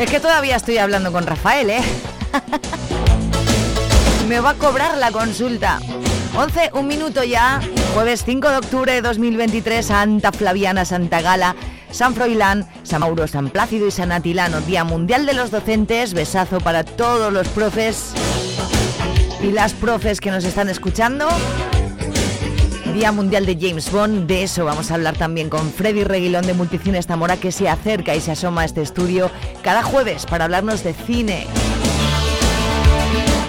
Es que todavía estoy hablando con Rafael, ¿eh? Me va a cobrar la consulta. 11, un minuto ya. Jueves 5 de octubre de 2023, Santa Flaviana, Santa Gala, San Froilán, San Mauro, San Plácido y San Atilano. Día Mundial de los Docentes. Besazo para todos los profes y las profes que nos están escuchando. Día Mundial de James Bond, de eso vamos a hablar también con Freddy Reguilón de Multicines Zamora que se acerca y se asoma a este estudio cada jueves para hablarnos de cine.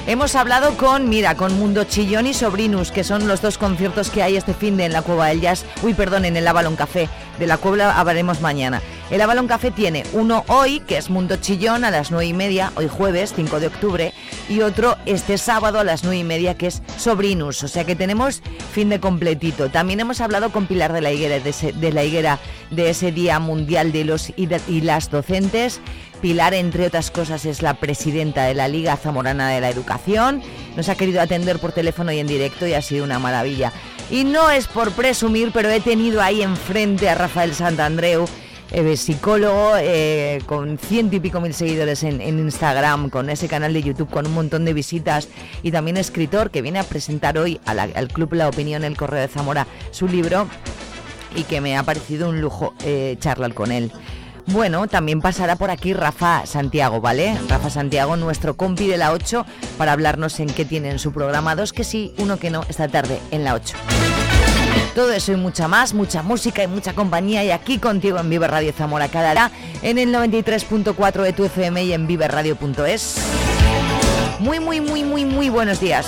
Hemos hablado con, mira, con Mundo Chillón y Sobrinus, que son los dos conciertos que hay este fin de en la Cueva del Jazz, uy, perdón, en el Avalon Café. De la Cueva hablaremos mañana. El Avalon Café tiene uno hoy, que es Mundo Chillón a las 9 y media, hoy jueves 5 de octubre, y otro este sábado a las 9 y media, que es Sobrinus. O sea que tenemos fin de completito. También hemos hablado con Pilar de la Higuera, de, ese- la Higuera, de ese Día Mundial de los y las Docentes. Pilar, entre otras cosas, es la presidenta de la Liga Zamorana de la Educación. Nos ha querido atender por teléfono y en directo y ha sido una maravilla. Y no es por presumir, pero he tenido ahí enfrente a Rafael Santandreu, eh, psicólogo eh, con ciento y pico mil seguidores en, Instagram, con ese canal de YouTube con un montón de visitas y también escritor que viene a presentar hoy al Club La Opinión, el Correo de Zamora, su libro y que me ha parecido un lujo eh, charlar con él. Bueno, también pasará por aquí Rafa Santiago, ¿vale? Rafa Santiago, nuestro compi de la 8, para hablarnos en qué tienen su programa. Dos que sí, uno que no, esta tarde en la 8. Todo eso y mucha más, mucha música y mucha compañía y aquí contigo en Vive Radio Zamora cada hora en el 93.4 de tu FM y en viveradio.es. Muy, muy, muy, muy, muy buenos días.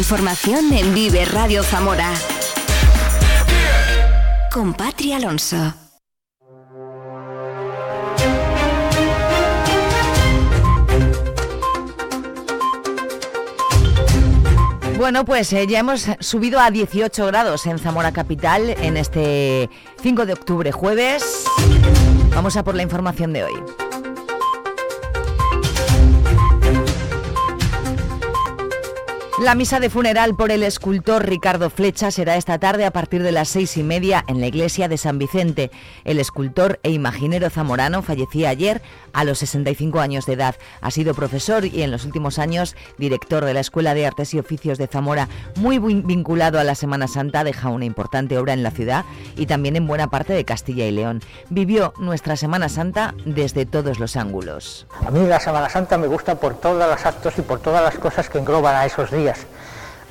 Información en Vive Radio Zamora. Con Patri Alonso. Bueno, pues eh, ya hemos subido a 18 grados en Zamora Capital en este 5 de octubre, jueves. Vamos a por la información de hoy. La misa de funeral por el escultor Ricardo Flecha será esta tarde a partir de las seis y media en la iglesia de San Vicente. El escultor e imaginero zamorano fallecía ayer a los 65 años de edad. Ha sido profesor y en los últimos años director de la Escuela de Artes y Oficios de Zamora, muy vin- vinculado a la Semana Santa, deja una importante obra en la ciudad y también en buena parte de Castilla y León. Vivió nuestra Semana Santa desde todos los ángulos. A mí la Semana Santa me gusta por todos los actos y por todas las cosas que engloban a esos días.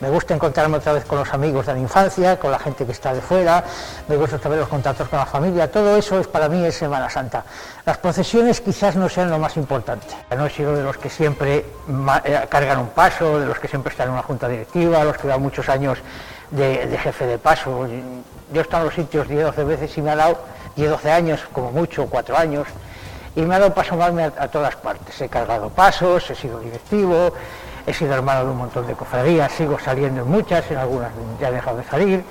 Me gusta encontrarme otra vez con los amigos de la infancia, con la gente que está de fuera, me gusta otra los contactos con la familia, todo eso es para mí es Semana Santa. Las procesiones quizás no sean lo más importante. No he sido de los que siempre eh, cargan un paso, de los que siempre están en una junta directiva, los que llevan muchos años de, jefe de paso. Yo he estado en los sitios 10 o 12 veces y me ha dado y 12 años, como mucho, cuatro años, y me ha dado paso a, a todas partes. He cargado pasos, he sido directivo, he sido hermano de un montón de cofradías, sigo saliendo en muchas, en algunas ya he dejado de salir.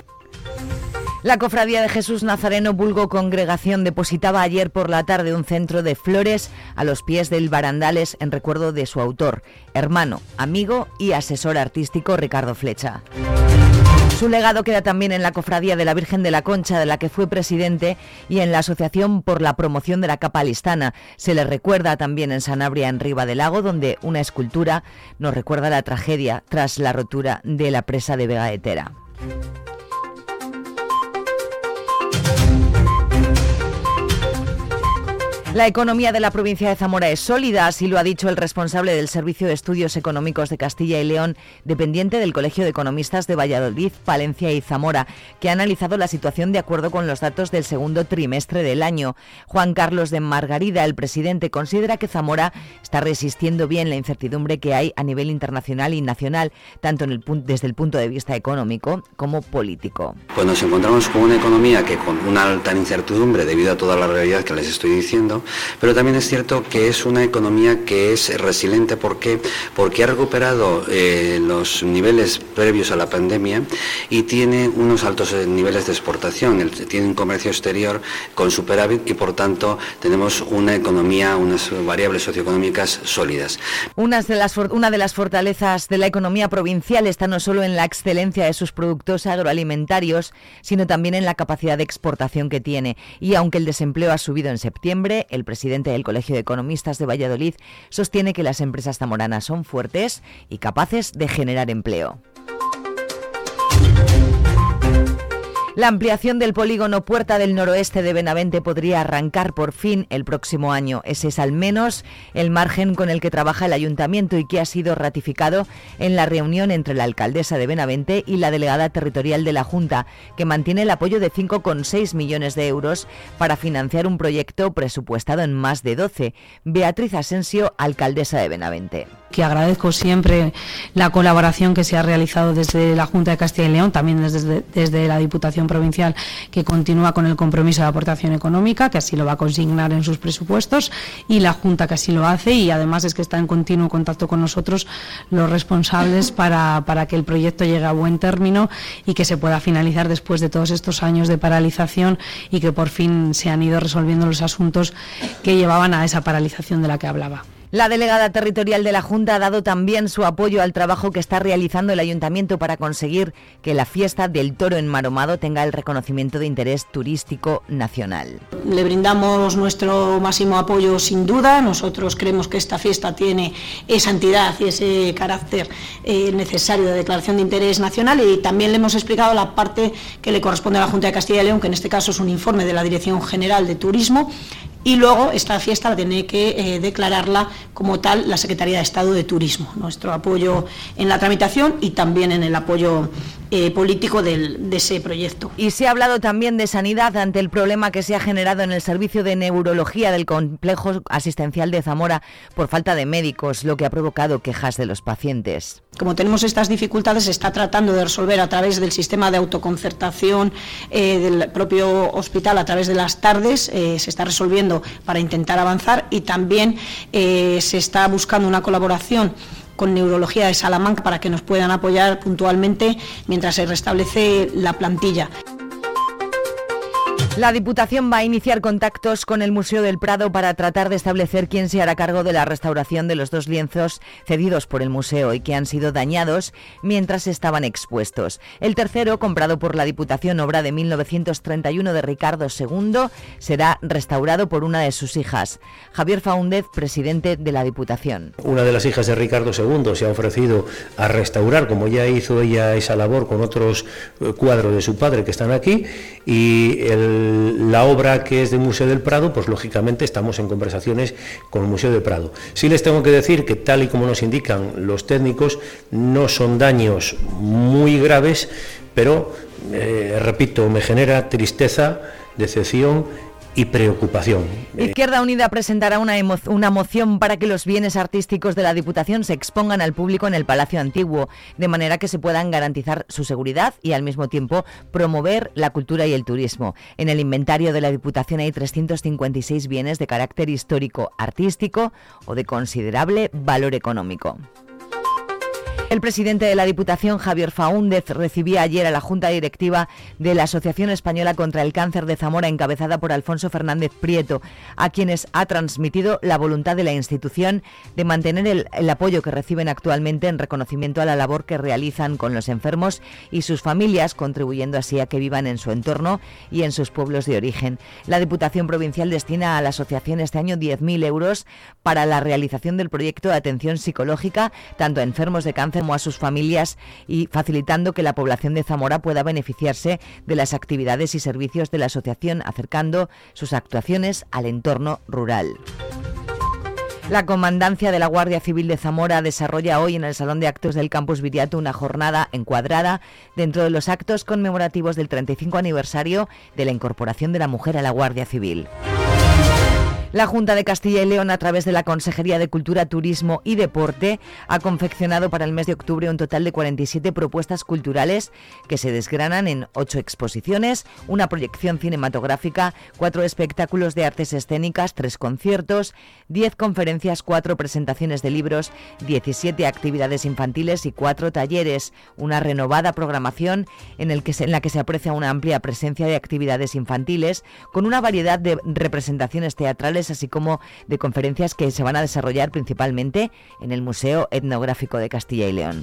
La Cofradía de Jesús Nazareno Bulgo Congregación depositaba ayer por la tarde un centro de flores a los pies del Barandales en recuerdo de su autor, hermano, amigo y asesor artístico Ricardo Flecha. Su legado queda también en la Cofradía de la Virgen de la Concha, de la que fue presidente, y en la Asociación por la Promoción de la Capa Listana. Se le recuerda también en Sanabria, en Riva del Lago, donde una escultura nos recuerda la tragedia tras la rotura de la presa de Vega Etera. La economía de la provincia de Zamora es sólida, así lo ha dicho el responsable del Servicio de Estudios Económicos de Castilla y León, dependiente del Colegio de Economistas de Valladolid, Palencia y Zamora, que ha analizado la situación de acuerdo con los datos del segundo trimestre del año. Juan Carlos de Margarida, el presidente, considera que Zamora está resistiendo bien la incertidumbre que hay a nivel internacional y nacional, tanto en el, desde el punto de vista económico como político. Pues nos encontramos con una economía que con una alta incertidumbre debido a toda la realidad que les estoy diciendo, pero también es cierto que es una economía que es resiliente. ¿Por qué? Porque ha recuperado eh, los niveles previos a la pandemia y tiene unos altos eh, niveles de exportación. Tiene un comercio exterior con superávit y, por tanto, tenemos una economía, unas variables socioeconómicas sólidas. Una de, las, una de las fortalezas de la economía provincial está no solo en la excelencia de sus productos agroalimentarios, sino también en la capacidad de exportación que tiene. Y aunque el desempleo ha subido en septiembre, el presidente del Colegio de Economistas de Valladolid sostiene que las empresas zamoranas son fuertes y capaces de generar empleo. La ampliación del polígono Puerta del Noroeste de Benavente podría arrancar por fin el próximo año. Ese es al menos el margen con el que trabaja el ayuntamiento y que ha sido ratificado en la reunión entre la alcaldesa de Benavente y la delegada territorial de la Junta, que mantiene el apoyo de 5,6 millones de euros para financiar un proyecto presupuestado en más de 12. Beatriz Asensio, alcaldesa de Benavente que agradezco siempre la colaboración que se ha realizado desde la Junta de Castilla y León, también desde, desde, la Diputación Provincial, que continúa con el compromiso de aportación económica, que así lo va a consignar en sus presupuestos, y la Junta que así lo hace, y además es que está en continuo contacto con nosotros los responsables para, para que el proyecto llegue a buen término y que se pueda finalizar después de todos estos años de paralización y que por fin se han ido resolviendo los asuntos que llevaban a esa paralización de la que hablaba. La delegada territorial de la Junta ha dado también su apoyo al trabajo que está realizando el Ayuntamiento para conseguir que la fiesta del toro en Maromado tenga el reconocimiento de interés turístico nacional. Le brindamos nuestro máximo apoyo sin duda. Nosotros creemos que esta fiesta tiene esa entidad y ese carácter eh, necesario de declaración de interés nacional y también le hemos explicado la parte que le corresponde a la Junta de Castilla y León, que en este caso es un informe de la Dirección General de Turismo y luego esta fiesta la tiene que eh, declararla como tal la Secretaría de Estado de Turismo. Nuestro apoyo en la tramitación y también en el apoyo eh, político de ese proyecto. Y se ha hablado también de sanidad ante el problema que se ha generado en el servicio de neurología del complejo asistencial de Zamora por falta de médicos, lo que ha provocado quejas de los pacientes. Como tenemos estas dificultades, se está tratando de resolver a través del sistema de autoconcertación eh, del propio hospital, a través de las tardes, se está resolviendo para intentar avanzar y también eh, se está buscando una colaboración con Neurología de Salamanca para que nos puedan apoyar puntualmente mientras se restablece la plantilla. La Diputación va a iniciar contactos con el Museo del Prado para tratar de establecer quién se hará cargo de la restauración de los dos lienzos cedidos por el museo y que han sido dañados mientras estaban expuestos. El tercero, comprado por la Diputación, obra de 1931 de Ricardo II, será restaurado por una de sus hijas. Javier Faúndez, presidente de la Diputación. Una de las hijas de Ricardo II se ha ofrecido a restaurar, como ya hizo ella esa labor con otros eh, cuadros de su padre que están aquí, y el la obra que es del Museo del Prado, pues lógicamente estamos en conversaciones con el Museo del Prado. Sí les tengo que decir que tal y como nos indican los técnicos, no son daños muy graves, pero, eh, repito, me genera tristeza, decepción y preocupación. Izquierda Unida presentará una, una moción para que los bienes artísticos de la Diputación se expongan al público en el Palacio Antiguo, de manera que se puedan garantizar su seguridad y al mismo tiempo promover la cultura y el turismo. En el inventario de la Diputación hay 356 bienes de carácter histórico, artístico o de considerable valor económico. El presidente de la Diputación, Javier Faúndez, recibía ayer a la Junta Directiva de la Asociación Española contra el Cáncer de Zamora, encabezada por Alfonso Fernández Prieto, a quienes ha transmitido la voluntad de la institución de mantener el, apoyo que reciben actualmente en reconocimiento a la labor que realizan con los enfermos y sus familias, contribuyendo así a que vivan en su entorno y en sus pueblos de origen. La Diputación Provincial destina a la asociación este año 10.000 euros para la realización del proyecto de atención psicológica, tanto a enfermos de cáncer como a sus familias y facilitando que la población de Zamora pueda beneficiarse de las actividades y servicios de la asociación, acercando sus actuaciones al entorno rural. La Comandancia de la Guardia Civil de Zamora desarrolla hoy en el Salón de Actos del Campus Viriato una jornada encuadrada dentro de los actos conmemorativos del 35 aniversario de la incorporación de la mujer a la Guardia Civil. La Junta de Castilla y León, a través de la Consejería de Cultura, Turismo y Deporte, ha confeccionado para el mes de octubre un total de 47 propuestas culturales que se desgranan en ocho exposiciones, una proyección cinematográfica, cuatro espectáculos de artes escénicas, tres conciertos, 10 conferencias, cuatro presentaciones de libros, 17 actividades infantiles y cuatro talleres, una renovada programación en, en la que se aprecia una amplia presencia de actividades infantiles con una variedad de representaciones teatrales así como de conferencias que se van a desarrollar principalmente en el Museo Etnográfico de Castilla y León.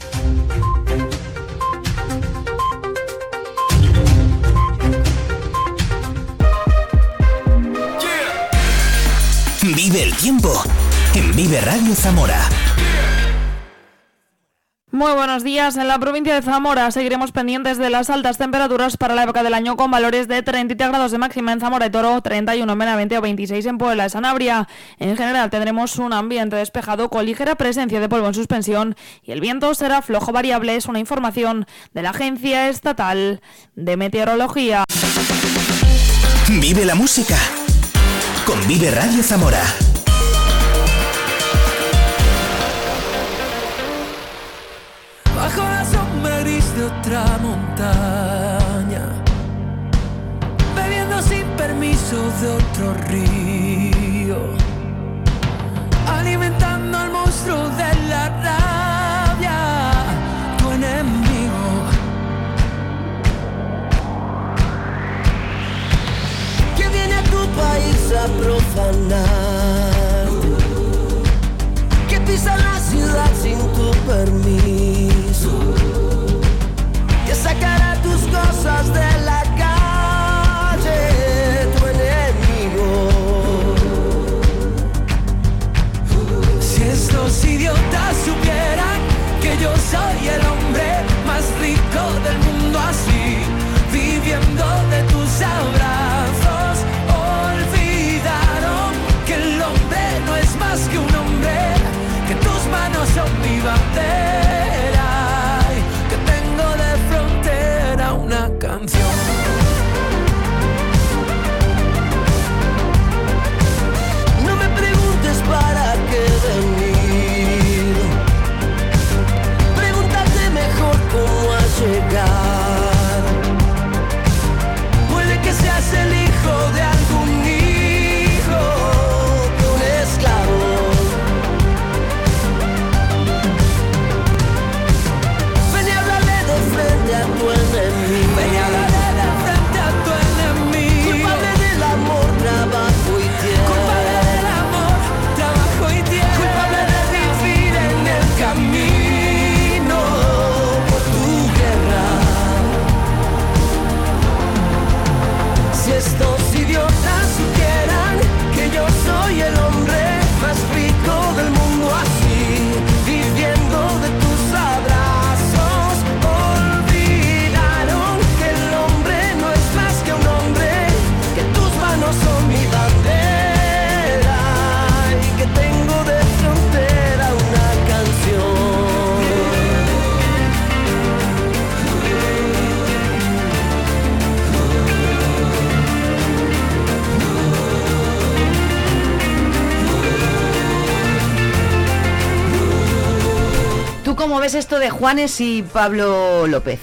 Vive el tiempo en Vive Radio Zamora. Muy buenos días. En la provincia de Zamora seguiremos pendientes de las altas temperaturas para la época del año con valores de 33 grados de máxima en Zamora y Toro, 31 en Benavente o 26 en Puebla de Sanabria. En general tendremos un ambiente despejado con ligera presencia de polvo en suspensión y el viento será flojo variable. Es una información de la Agencia Estatal de Meteorología. Vive la música con Vive Radio Zamora. Otra montaña, bebiendo sin permiso de otro río, alimentando al monstruo de la rabia, tu enemigo. Que viene a tu país a profanar, soy el hombre más rico del mundo así, viviendo de tus abrazos, ves esto de Juanes y Pablo López?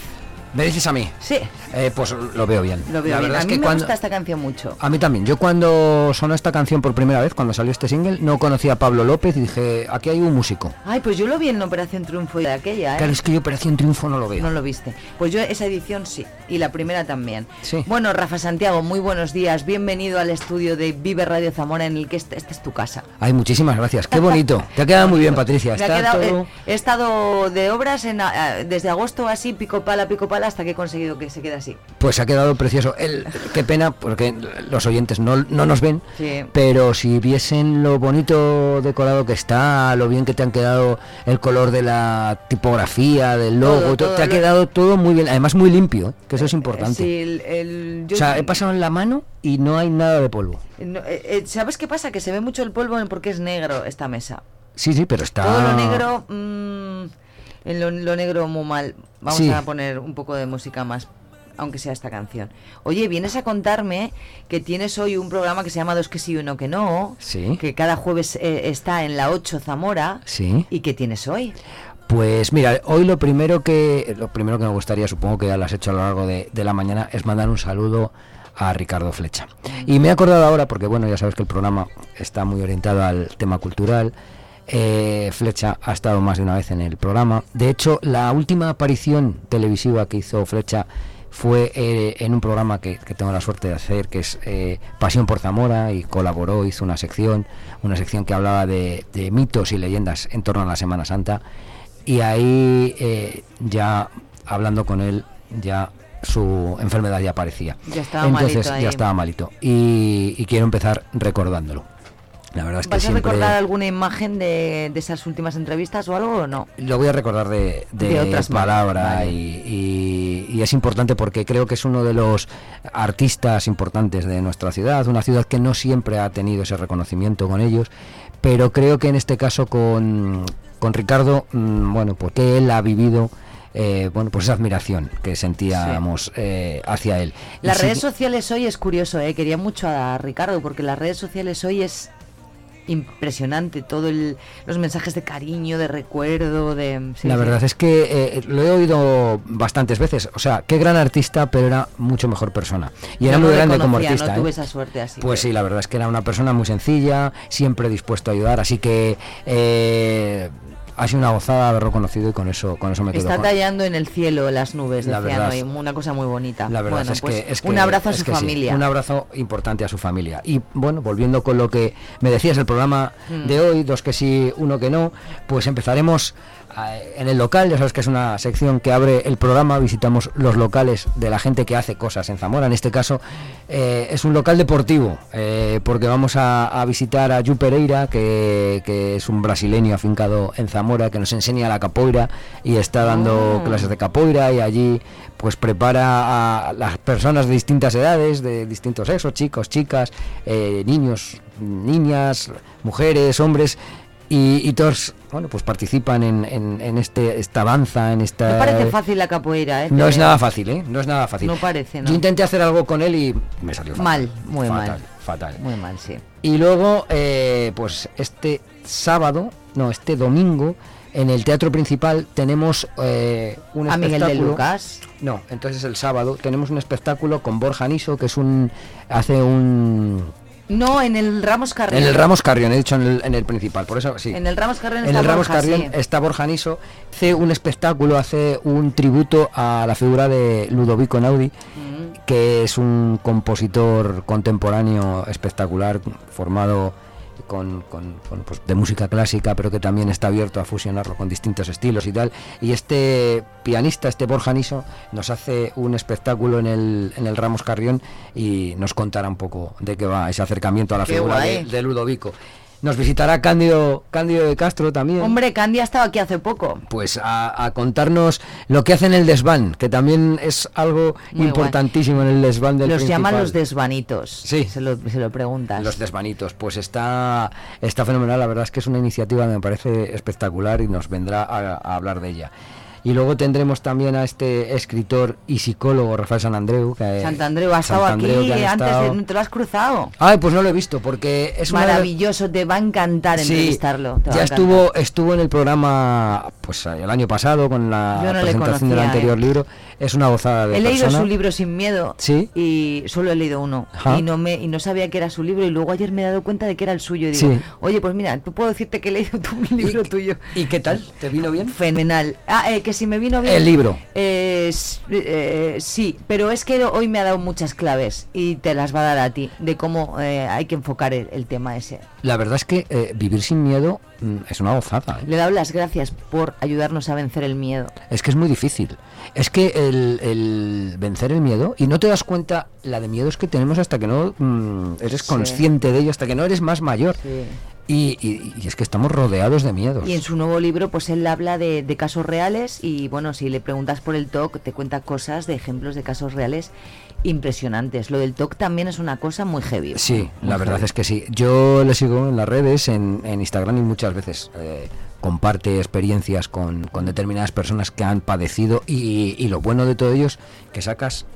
¿Me dices a mí? Sí. Eh, pues lo veo bien. Lo veo La bien. verdad A es mí que me cuando... gusta esta canción mucho. A mí también. Yo cuando sonó esta canción por primera vez, cuando salió este single, no conocía a Pablo López y dije, aquí hay un músico. Ay, pues yo lo vi en Operación Triunfo de aquella, ¿eh? Claro, es que yo Operación Triunfo no lo veo. No lo viste. Pues yo esa edición sí, y la primera también. Sí. Bueno, Rafa Santiago, muy buenos días. Bienvenido al estudio de Vive Radio Zamora, en el que esta, esta es tu casa. Ay, muchísimas gracias. Qué bonito. Te ha quedado muy bien, Patricia. Está quedado- todo- he estado de obras en, ah, desde agosto así, pico pala, pico pala, hasta que he conseguido que se quede así. Pues ha quedado precioso. El, qué pena, porque los oyentes no, no nos ven, Sí. pero si viesen lo bonito decorado que está, lo bien que te han quedado el color de la tipografía, del logo, Todo, to- todo te ha quedado todo muy bien, además muy limpio, ¿eh? que eso es importante. Sí, el- el- yo- o sea, he pasado en la mano y no hay nada de polvo. no, eh, eh, ¿Sabes qué pasa? Que se ve mucho el polvo porque es negro esta mesa. Sí, sí, pero está... Todo lo negro, mm, en lo, lo negro muy mal. Vamos Sí. a poner un poco de música más, aunque sea esta canción. Oye, vienes a contarme que tienes hoy un programa que se llama Dos que sí y uno que no, Sí. que cada jueves eh, está en la 8 Zamora. Sí. ¿Y qué tienes hoy? Pues mira, hoy lo primero que lo primero que me gustaría, supongo que ya lo has hecho a lo largo de, de la mañana, es mandar un saludo a Ricardo Flecha. Y me he acordado ahora, porque bueno, ya sabes que el programa está muy orientado al tema cultural. eh, Flecha ha estado más de una vez en el programa. De hecho, la última aparición televisiva que hizo Flecha fue eh, en un programa que, que tengo la suerte de hacer, que es eh, Pasión por Zamora, y colaboró, hizo una sección, una sección que hablaba de, de mitos y leyendas en torno a la Semana Santa. Y ahí eh, ya hablando con él, ya su enfermedad ya aparecía. Ya estaba Entonces malito ahí. ya estaba malito. Y, y quiero empezar recordándolo. La verdad es que ¿Vas a recordar alguna imagen de, de esas últimas entrevistas o algo o no? lo voy a recordar de, de, De otras palabra maneras, vale. y, y- y es importante porque creo que es uno de los artistas importantes de nuestra ciudad, una ciudad que no siempre ha tenido ese reconocimiento con ellos, pero creo que en este caso con, con Ricardo, mm, bueno, porque él ha vivido eh, bueno, pues esa admiración que sentíamos eh, hacia él. Y Las sí- redes sociales hoy es curioso, ¿eh? quería mucho a Ricardo porque las redes sociales hoy es impresionante todo el- los mensajes de cariño, de recuerdo, de sí, la sí. verdad es que eh, lo he oído bastantes veces. O sea, qué gran artista, pero era mucho mejor persona. Y era muy grande como artista. No tuve ¿eh? esa suerte así. Pues sí, la verdad es que era una persona muy sencilla, siempre dispuesto a ayudar, así que eh, ha sido una gozada haberlo conocido y con eso, con eso me quedo. Está tallando en el cielo las nubes, La decían verdad. hoy, una cosa muy bonita. La verdad Bueno, es, pues, que, es que- un abrazo a su sí, familia. un abrazo importante a su familia. Y bueno, volviendo con lo que me decías el programa Mm. de hoy, dos que sí, uno que no, pues empezaremos en el local, ya sabes que es una sección que abre el programa, visitamos los locales de la gente que hace cosas en Zamora. En este caso eh, es un local deportivo, eh, porque vamos a, a visitar a Yu Pereira, que, que es un brasileño afincado en Zamora, que nos enseña la capoeira y está dando Oh. clases de capoeira y allí pues prepara a las personas de distintas edades, de distintos sexos, chicos, chicas, eh, niños, niñas, mujeres, hombres, y, y todos, bueno, pues participan en, en- en este, esta danza, en esta... No parece fácil la capoeira, ¿eh? No es nada fácil, ¿eh? No es nada fácil. No parece, ¿no? Yo intenté hacer algo con él y me salió fatal. Mal, muy Fatal, mal. Fatal. Muy mal, sí. Y luego, eh, pues este sábado, no, este domingo, en el teatro principal tenemos eh, un ¿A Miguel de espectáculo. Lucas? No, entonces el sábado tenemos un espectáculo con Borja Niso, que es un. hace un. No, en el Ramos Carrión. En el Ramos Carrión, he dicho en el, en el principal, por eso sí. En el Ramos Carrión En está el Ramos Borja, Carrión sí. está Borja Niso, hace un espectáculo, hace un tributo a la figura de Ludovico Naudi, Mm. que es un compositor contemporáneo espectacular, formado con, con- con, pues, de música clásica, pero que también está abierto a fusionarlo con distintos estilos y tal. Y este pianista, este Borja Niso, nos hace un espectáculo en el, en el Ramos Carrión y nos contará un poco de qué va ese acercamiento a la Qué figura de Ludovico. Nos visitará Cándido, Cándido de Castro también Hombre, Candy ha estado aquí hace poco. pues a, a contarnos lo que hacen el desván, que también es algo Muy importantísimo en el desván del Los llaman los desvanitos. Sí. Se lo, se lo preguntas. Los desvanitos, pues está, está fenomenal, la verdad es que es una iniciativa que me parece espectacular y nos vendrá a, a hablar de ella. Y luego tendremos también a este escritor y psicólogo Rafael San Andreu. Que, Santandreu ha estado aquí que antes, estado- de, te lo has cruzado. Ay, pues no lo he visto, porque es de Maravilloso, te va a encantar Sí, entrevistarlo. te ya estuvo estuvo en el programa pues el año pasado con la no presentación del anterior ¿eh? libro. Es una gozada de He leído su libro Sin Miedo Sí. y solo he leído uno Ajá. y no me y no sabía que era su libro y luego ayer me he dado cuenta de que era el suyo y digo, Sí. oye, pues mira, tú puedo decirte que he leído tu libro tuyo. ¿Y qué tal? ¿Te vino bien? Fenomenal. Ah, eh, que si me vino bien. El libro. Eh, eh, sí, pero es que hoy me ha dado muchas claves y te las va a dar a ti de cómo eh, hay que enfocar el, el tema ese. La verdad es que eh, vivir sin miedo es una gozada. ¿eh? Le he dado las gracias por ayudarnos a vencer el miedo. Es que es muy difícil. Es que el, el vencer el miedo, y no te das cuenta la de miedos que tenemos hasta que no mm, eres Sí. consciente de ello, hasta que no eres más mayor. Y, y- y es que estamos rodeados de miedos. Y en su nuevo libro, pues él habla de, de casos reales y bueno, si le preguntas por el TOC, te cuenta cosas de ejemplos de casos reales impresionantes. Lo del TOC también es una cosa muy heavy. Sí, Muy la verdad heavy. es que sí. Yo le sigo en las redes, en, en Instagram y muchas veces eh, comparte experiencias con, con determinadas personas que han padecido y, y lo bueno de todo ello es que sacas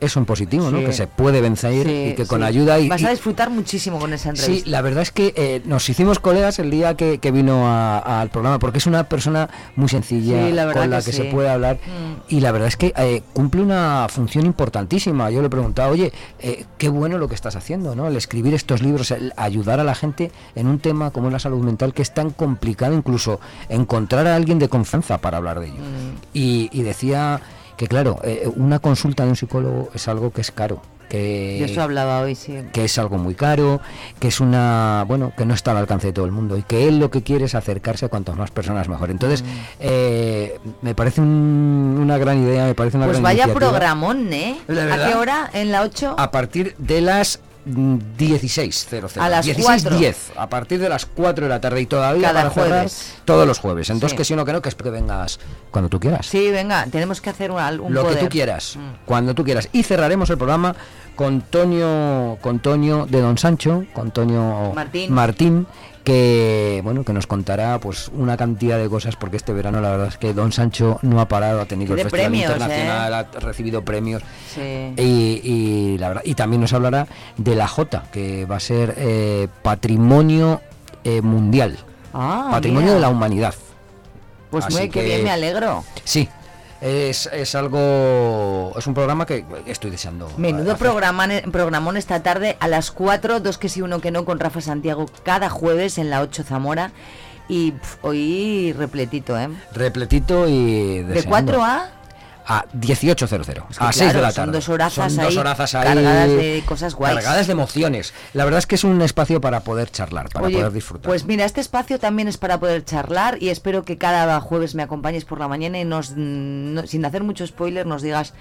eso en positivo, ¿no? Sí. Que se puede vencer Sí, y que con sí. ayuda y, Vas a disfrutar muchísimo con esa Sí, entrevista. la verdad es que eh, nos hicimos colegas el día que, que vino a- al programa, porque es una persona muy sencilla, Sí, la con la que que, se sí. puede hablar, Mm. y la verdad es que eh, cumple una función importantísima. Yo le he preguntado, oye, eh, qué bueno lo que estás haciendo, ¿no? El escribir estos libros, el ayudar a la gente en un tema como es la salud mental, que es tan complicado incluso encontrar a alguien de confianza para hablar de ello. Mm. Y, y decía que, claro, eh, una consulta de un psicólogo es algo que es caro. Que, De eso hablaba hoy, sí. que es algo muy caro, que es una, bueno, que no está al alcance de todo el mundo y que él lo que quiere es acercarse a cuantas más personas mejor. Entonces, Mm. eh, me parece un- una gran idea, me parece una Pues gran vaya iniciativa. programón, ¿eh? ¿De ¿A qué hora? ¿En la 8? A partir de las 16.00. A las 16.10, a partir de las 4 de la tarde y todavía Cada para cerrar jueves. todos los jueves. Entonces, Sí. que si no, que no, que es que vengas cuando tú quieras. Sí, venga, tenemos que hacer un, un lo que tú quieras, Mm. cuando tú quieras. Y cerraremos el programa con Toño, con Toño de Don Sancho, con Toño Martín. Martín, que bueno, que nos contará pues una cantidad de cosas, porque este verano la verdad es que Don Sancho no ha parado, ha tenido el Festival premios, Internacional, ¿eh? ha recibido premios. Sí. Y, y la verdad, y también nos hablará de la J, que va a ser eh, patrimonio eh, mundial, Ah, patrimonio mira. de la humanidad. Pues muy que bien, me alegro. Sí, es, es algo. Es un programa que estoy deseando. Menudo programa, programón esta tarde a las 4, dos que sí, uno que no, con Rafa Santiago, cada jueves en la 8 Zamora. Y pf, hoy repletito, ¿eh? Repletito y. De deseando. 4 a... A 18.00. que a 6 de la son tarde. dos horazas Son dos horazas ahí. cargadas de cosas guays. Cargadas de emociones. La verdad es que es un espacio para poder charlar, para Oye, poder disfrutar. Pues mira, este espacio también es para poder charlar y espero que cada jueves me acompañes por la mañana y nos, mm, no- sin hacer mucho spoiler, nos digas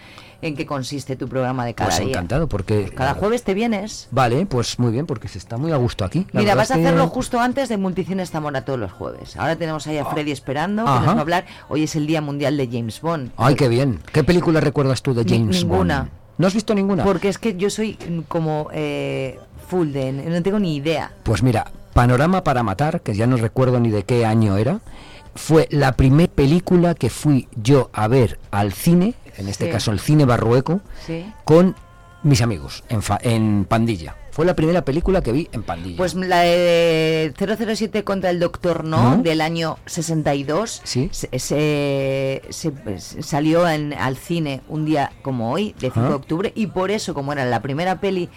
en qué consiste tu programa de cada Pues día. encantado, porque. Cada jueves te vienes. Vale, pues muy bien, porque se está muy a gusto aquí. La Mira, vas a es que- hacerlo justo antes de Multicines Zamora todos los jueves. Ahora tenemos ahí a Freddy esperando, que nos va a hablar. Hoy es el Día Mundial de James Bond. Ay, qué bien. ¿Qué película recuerdas tú de Ni- James ninguna. Bond? ¿No has visto ninguna? Porque es que yo soy mm, como eh, full de... No tengo ni idea. Pues mira, Panorama para Matar, que ya no recuerdo ni de qué año era, fue la primera película que fui yo a ver al cine, en este Sí. caso el cine barrueco, Sí. con mis amigos, en, fa- en Pandilla. Fue la primera película que vi en Pandilla. Pues la de 007 contra el Doctor No, ¿No? del año 62 Sí. se, se- se- se salió en- al cine un día como hoy, de 5 de octubre, y por eso, como era la primera peli,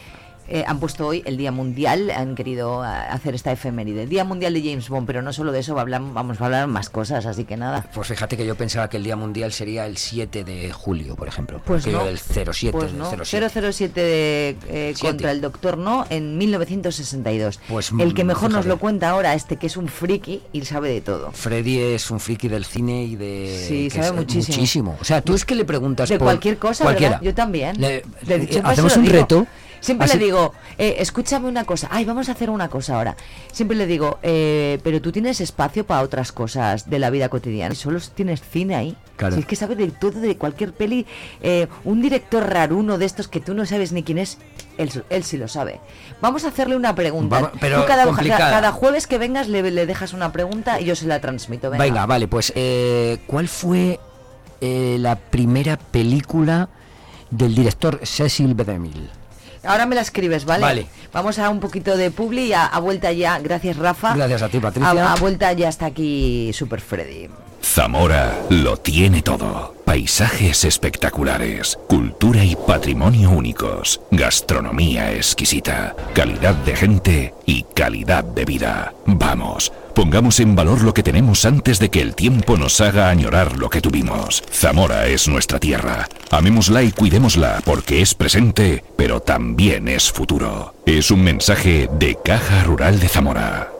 eh, han puesto hoy el Día Mundial, han querido ah, hacer esta efeméride. Día Mundial de James Bond, pero no solo de eso, va a hablar- vamos a hablar más cosas, así que nada. Pues fíjate que yo pensaba que el Día Mundial sería el 7 de julio, por ejemplo. Pues no. del 07, Pues del no. 07. 007 de, eh, contra el Doctor No en 1962. Pues, el que mm, mejor nos lo cuenta ahora, este que es un friki y sabe de todo. Freddy es un friki del cine y de... Sí, sabe muchísimo. O sea, tú es que le preguntas De por cualquier cosa, cualquiera. ¿verdad? Yo también. Le- eh, hacemos un digo. reto. Siempre así- le digo, eh, escúchame una cosa. Ay, vamos a hacer una cosa ahora. Siempre le digo, eh, pero tú tienes espacio para otras cosas de la vida cotidiana. Solo tienes cine ahí. Claro. Si es que sabe de todo, de cualquier peli. Eh, un director raruno de estos que tú no sabes ni quién es, él, él sí lo sabe. Vamos a hacerle una pregunta. Pero Tú cada, complicada. cada jueves que vengas le, le dejas una pregunta y yo se la transmito. Venga. Venga, vale, pues eh, ¿cuál fue eh, la primera película del director Cecil B. DeMille? Ahora me la escribes, ¿vale? Vale. Vamos a un poquito de publi y a, a vuelta ya. Gracias, Rafa. Gracias a ti, Patricia. A, a vuelta ya está aquí Super Freddy. Zamora lo tiene todo. Paisajes espectaculares, cultura y patrimonio únicos, gastronomía exquisita, calidad de gente y calidad de vida. Vamos, pongamos en valor lo que tenemos antes de que el tiempo nos haga añorar lo que tuvimos. Zamora es nuestra tierra. Amémosla y cuidémosla porque es presente, pero también es futuro. Es un mensaje de Caja Rural de Zamora.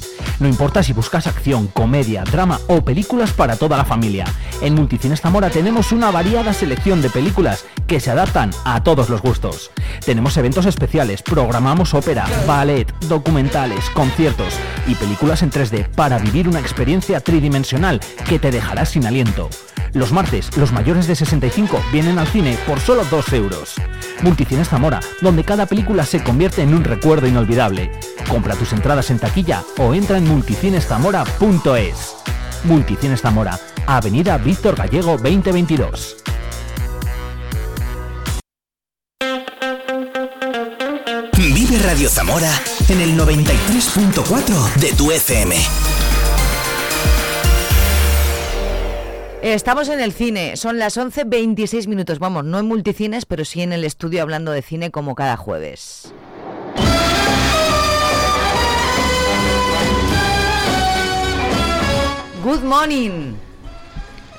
No importa si buscas acción, comedia, drama o películas para toda la familia. En Multicines Zamora tenemos una variada selección de películas que se adaptan a todos los gustos. Tenemos eventos especiales, programamos ópera, ballet, documentales, conciertos y películas en 3D para vivir una experiencia tridimensional que te dejará sin aliento. Los martes, los mayores de 65 vienen al cine por solo 2 euros. Multicines Zamora, donde cada película se convierte en un recuerdo inolvidable. Compra tus entradas en taquilla o entra en multicineszamora.es. Multicines Zamora, Avenida Víctor Gallego 2022. Vive Radio Zamora en el 93.4 de tu FM. Estamos en el cine, son las 11.26 minutos, vamos, no en multicines, pero sí en el estudio hablando de cine como cada jueves. Good morning.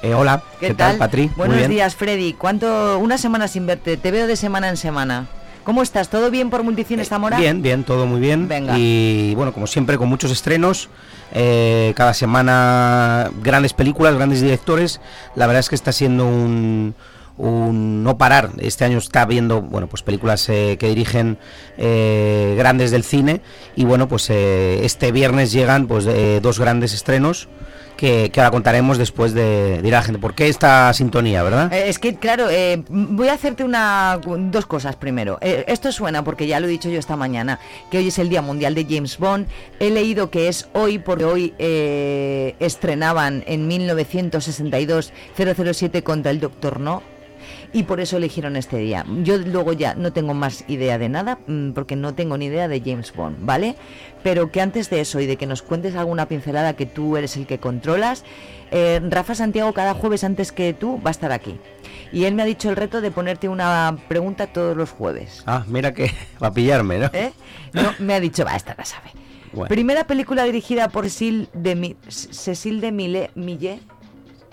Eh, hola, ¿qué, tal, Patri? Muy Buenos días, Freddy. ¿Cuánto? Una semana sin verte, te veo de semana en semana. ¿Cómo estás? ¿Todo bien por Multicines Zamora? Bien, bien, todo muy bien. Venga. Y bueno, como siempre, con muchos estrenos. eh, cada semana grandes películas, grandes directores. La verdad es que está siendo un, un no parar. Este año está viendo, bueno, pues películas eh, que dirigen eh, grandes del cine. Y bueno, pues eh, este viernes llegan pues eh, dos grandes estrenos. Que, que ahora contaremos después de, de la gente. ¿Por qué esta sintonía, verdad? Eh, es que, claro, eh, voy a hacerte una, dos cosas primero. Eh, esto suena porque ya lo he dicho yo esta mañana, que hoy es el Día Mundial de James Bond. He leído que es hoy porque hoy eh, estrenaban en 1962 007 contra el Doctor No. Y por eso eligieron este día. Yo luego ya no tengo más idea de nada, mm, porque no tengo ni idea de James Bond, ¿vale? Pero que antes de eso y de que nos cuentes alguna pincelada que tú eres el que controlas, eh, Rafa Santiago cada jueves antes que tú va a estar aquí. Y él me ha dicho el reto de ponerte una pregunta todos los jueves. Ah, mira que va a pillarme, ¿no? ¿eh? No, me ha dicho, va, esta la sabe. Bueno. Primera película dirigida por Cecil de, Cecil de